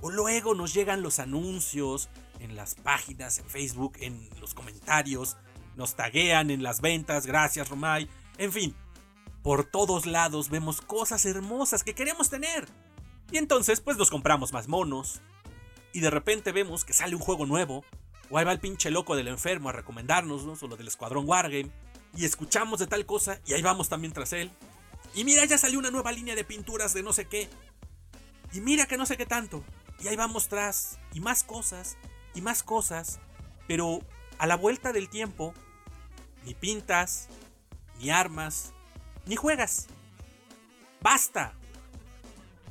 O luego nos llegan los anuncios en las páginas, en Facebook, en los comentarios, nos taguean en las ventas, gracias Romay, en fin, por todos lados vemos cosas hermosas que queremos tener. Y entonces pues nos compramos más monos. Y de repente vemos que sale un juego nuevo. O ahí va el pinche loco del enfermo a recomendarnos, ¿no? O lo del Escuadrón Wargame y escuchamos de tal cosa y ahí vamos también tras él. Y mira, ya salió una nueva línea de pinturas de no sé qué. Y mira que no sé qué tanto. Y ahí vamos tras. Y más cosas. Y más cosas. Pero a la vuelta del tiempo, ni pintas, ni armas, ni juegas. Basta.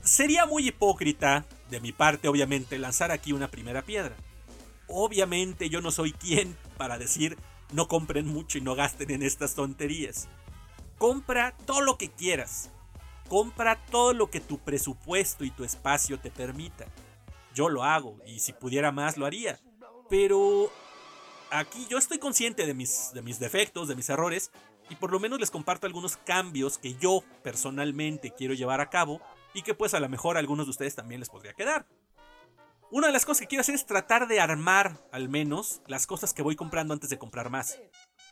Sería muy hipócrita, de mi parte obviamente, lanzar aquí una primera piedra. Obviamente yo no soy quien para decir no compren mucho y no gasten en estas tonterías. Compra todo lo que quieras. Compra todo lo que tu presupuesto y tu espacio te permita. Yo lo hago y si pudiera más lo haría. Pero aquí yo estoy consciente de mis, de mis defectos, de mis errores y por lo menos les comparto algunos cambios que yo personalmente quiero llevar a cabo y que pues a lo mejor a algunos de ustedes también les podría quedar. Una de las cosas que quiero hacer es tratar de armar, al menos, las cosas que voy comprando antes de comprar más.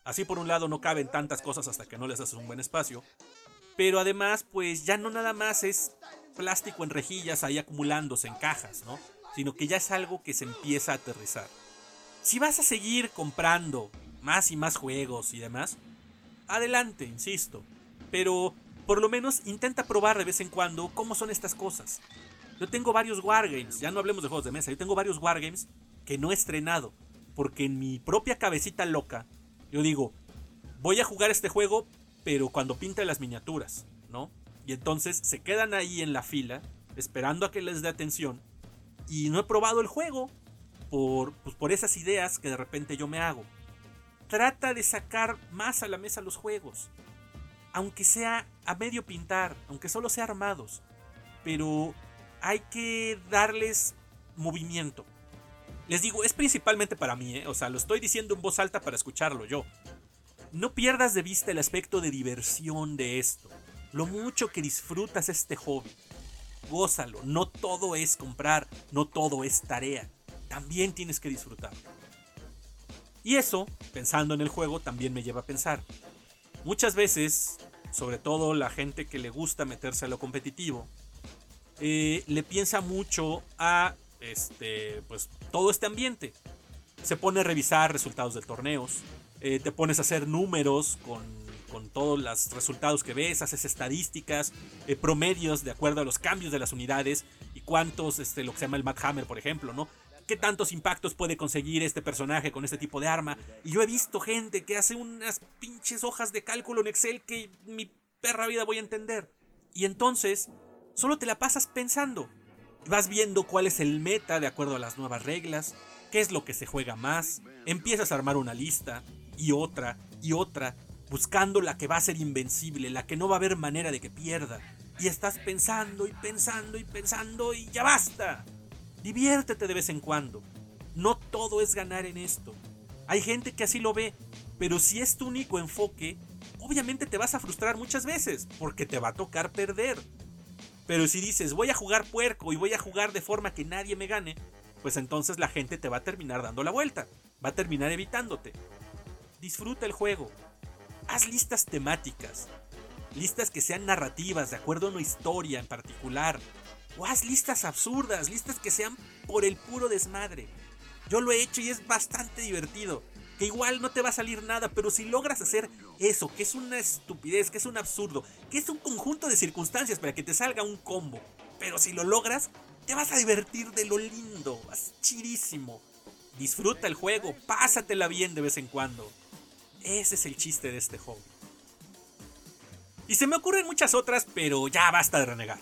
Así por un lado no caben tantas cosas hasta que no les haces un buen espacio. Pero además, pues ya no nada más es plástico en rejillas ahí acumulándose en cajas, ¿no? Sino que ya es algo que se empieza a aterrizar. Si vas a seguir comprando más y más juegos y demás, adelante, insisto. Pero por lo menos intenta probar de vez en cuando cómo son estas cosas. Yo tengo varios wargames, ya no hablemos de juegos de mesa, yo tengo varios wargames que no he estrenado. Porque en mi propia cabecita loca, yo digo, voy a jugar este juego, pero cuando pinte las miniaturas, ¿no? Y entonces se quedan ahí en la fila, esperando a que les dé atención. Y no he probado el juego por, pues, por esas ideas que de repente yo me hago. Trata de sacar más a la mesa los juegos. Aunque sea a medio pintar, aunque solo sea armados. Pero hay que darles movimiento. Les digo, es principalmente para mí, ¿eh? o sea, lo estoy diciendo en voz alta para escucharlo yo. No pierdas de vista el aspecto de diversión de esto, lo mucho que disfrutas este hobby. Gózalo, no todo es comprar, no todo es tarea, también tienes que disfrutarlo. Y eso, pensando en el juego, también me lleva a pensar. Muchas veces, sobre todo la gente que le gusta meterse a lo competitivo, eh, le piensa mucho a este, pues, todo este ambiente. Se pone a revisar resultados de torneos, eh, te pones a hacer números con, con, todos los resultados que ves, haces estadísticas, eh, promedios de acuerdo a los cambios de las unidades y cuántos, este, lo que se llama el Mad Hammer, por ejemplo, ¿no? ¿Qué tantos impactos puede conseguir este personaje con este tipo de arma? Y yo he visto gente que hace unas pinches hojas de cálculo en Excel que mi perra vida voy a entender. Y entonces, solo te la pasas pensando. Vas viendo cuál es el meta de acuerdo a las nuevas reglas, qué es lo que se juega más, empiezas a armar una lista y otra y otra, buscando la que va a ser invencible, la que no va a haber manera de que pierda. Y estás pensando y pensando y pensando y ya basta. Diviértete de vez en cuando. No todo es ganar en esto. Hay gente que así lo ve, pero si es tu único enfoque, obviamente te vas a frustrar muchas veces, porque te va a tocar perder. Pero si dices, voy a jugar puerco y voy a jugar de forma que nadie me gane, pues entonces la gente te va a terminar dando la vuelta, va a terminar evitándote. Disfruta el juego. Haz listas temáticas, listas que sean narrativas, de acuerdo a una historia en particular. O haz listas absurdas, listas que sean por el puro desmadre. Yo lo he hecho y es bastante divertido que igual no te va a salir nada, pero si logras hacer eso, que es una estupidez, que es un absurdo, que es un conjunto de circunstancias para que te salga un combo, pero si lo logras, te vas a divertir de lo lindo, vas. Disfruta el juego, pásatela bien de vez en cuando. Ese es el chiste de este hobby. Y se me ocurren muchas otras, pero ya basta de renegar.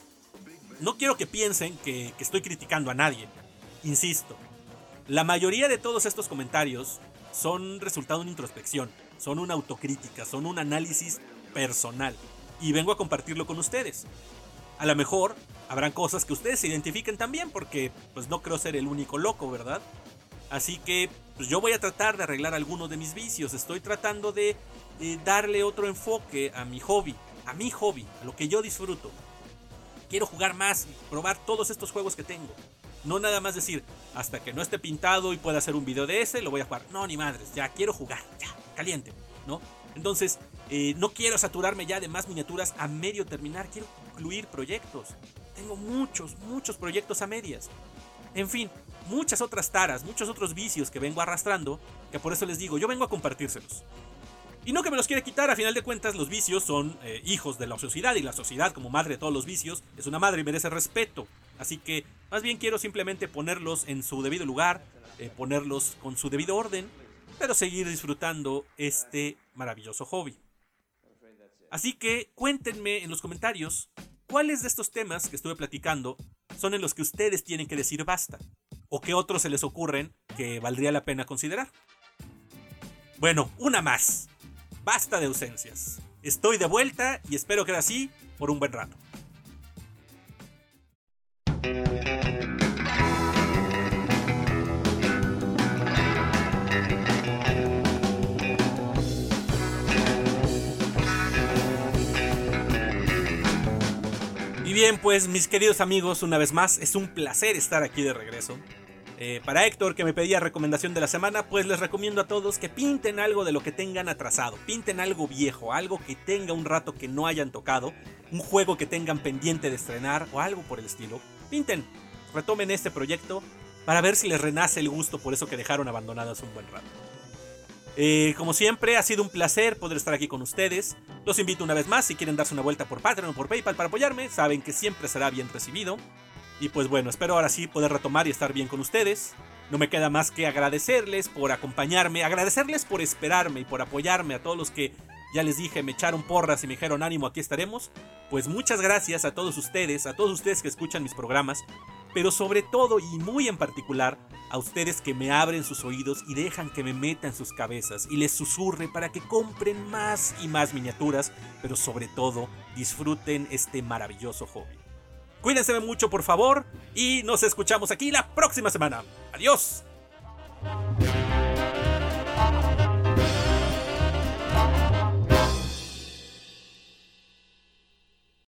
No quiero que piensen que estoy criticando a nadie. Insisto, la mayoría de todos estos comentarios son resultado de una introspección, son una autocrítica, son un análisis personal. Y vengo a compartirlo con ustedes. A lo mejor habrán cosas que ustedes se identifiquen también, porque pues no creo ser el único loco, ¿verdad? Así que pues, yo voy a tratar de arreglar algunos de mis vicios. Estoy tratando de darle otro enfoque a mi hobby, a mi hobby, a lo que yo disfruto. Quiero jugar más probar todos estos juegos que tengo. No nada más decir, hasta que no esté pintado y pueda hacer un video de ese, lo voy a jugar. No, ni madres, ya quiero jugar, ya, caliente, ¿no? Entonces, eh, no quiero saturarme ya de más miniaturas a medio terminar, quiero incluir proyectos. Tengo muchos, muchos proyectos a medias. En fin, muchas otras taras, muchos otros vicios que vengo arrastrando, que por eso les digo, yo vengo a compartírselos. Y no que me los quiera quitar, a final de cuentas los vicios son eh, hijos de la sociedad y la sociedad como madre de todos los vicios es una madre y merece respeto. Así que más bien quiero simplemente ponerlos en su debido lugar, eh, ponerlos con su debido orden, pero seguir disfrutando este maravilloso hobby. Así que cuéntenme en los comentarios cuáles de estos temas que estuve platicando son en los que ustedes tienen que decir basta, o qué otros se les ocurren que valdría la pena considerar. Bueno, una más. Basta de ausencias. Estoy de vuelta y espero que así por un buen rato. Bien, pues mis queridos amigos, una vez más, es un placer estar aquí de regreso. Eh, para Héctor, que me pedía recomendación de la semana, pues les recomiendo a todos que pinten algo de lo que tengan atrasado. Pinten algo viejo, algo que tenga un rato que no hayan tocado, un juego que tengan pendiente de estrenar o algo por el estilo. Pinten, retomen este proyecto para ver si les renace el gusto por eso que dejaron abandonadas un buen rato. Eh, como siempre, ha sido un placer poder estar aquí con ustedes. Los invito una vez más, si quieren darse una vuelta por Patreon o por PayPal para apoyarme, saben que siempre será bien recibido. Y pues bueno, espero ahora sí poder retomar y estar bien con ustedes. No me queda más que agradecerles por acompañarme, agradecerles por esperarme y por apoyarme a todos los que ya les dije, me echaron porras y me dijeron ánimo, aquí estaremos. Pues muchas gracias a todos ustedes, a todos ustedes que escuchan mis programas, pero sobre todo y muy en particular a ustedes que me abren sus oídos y dejan que me meta en sus cabezas y les susurre para que compren más y más miniaturas, pero sobre todo disfruten este maravilloso hobby. Cuídense mucho por favor y nos escuchamos aquí la próxima semana. Adiós.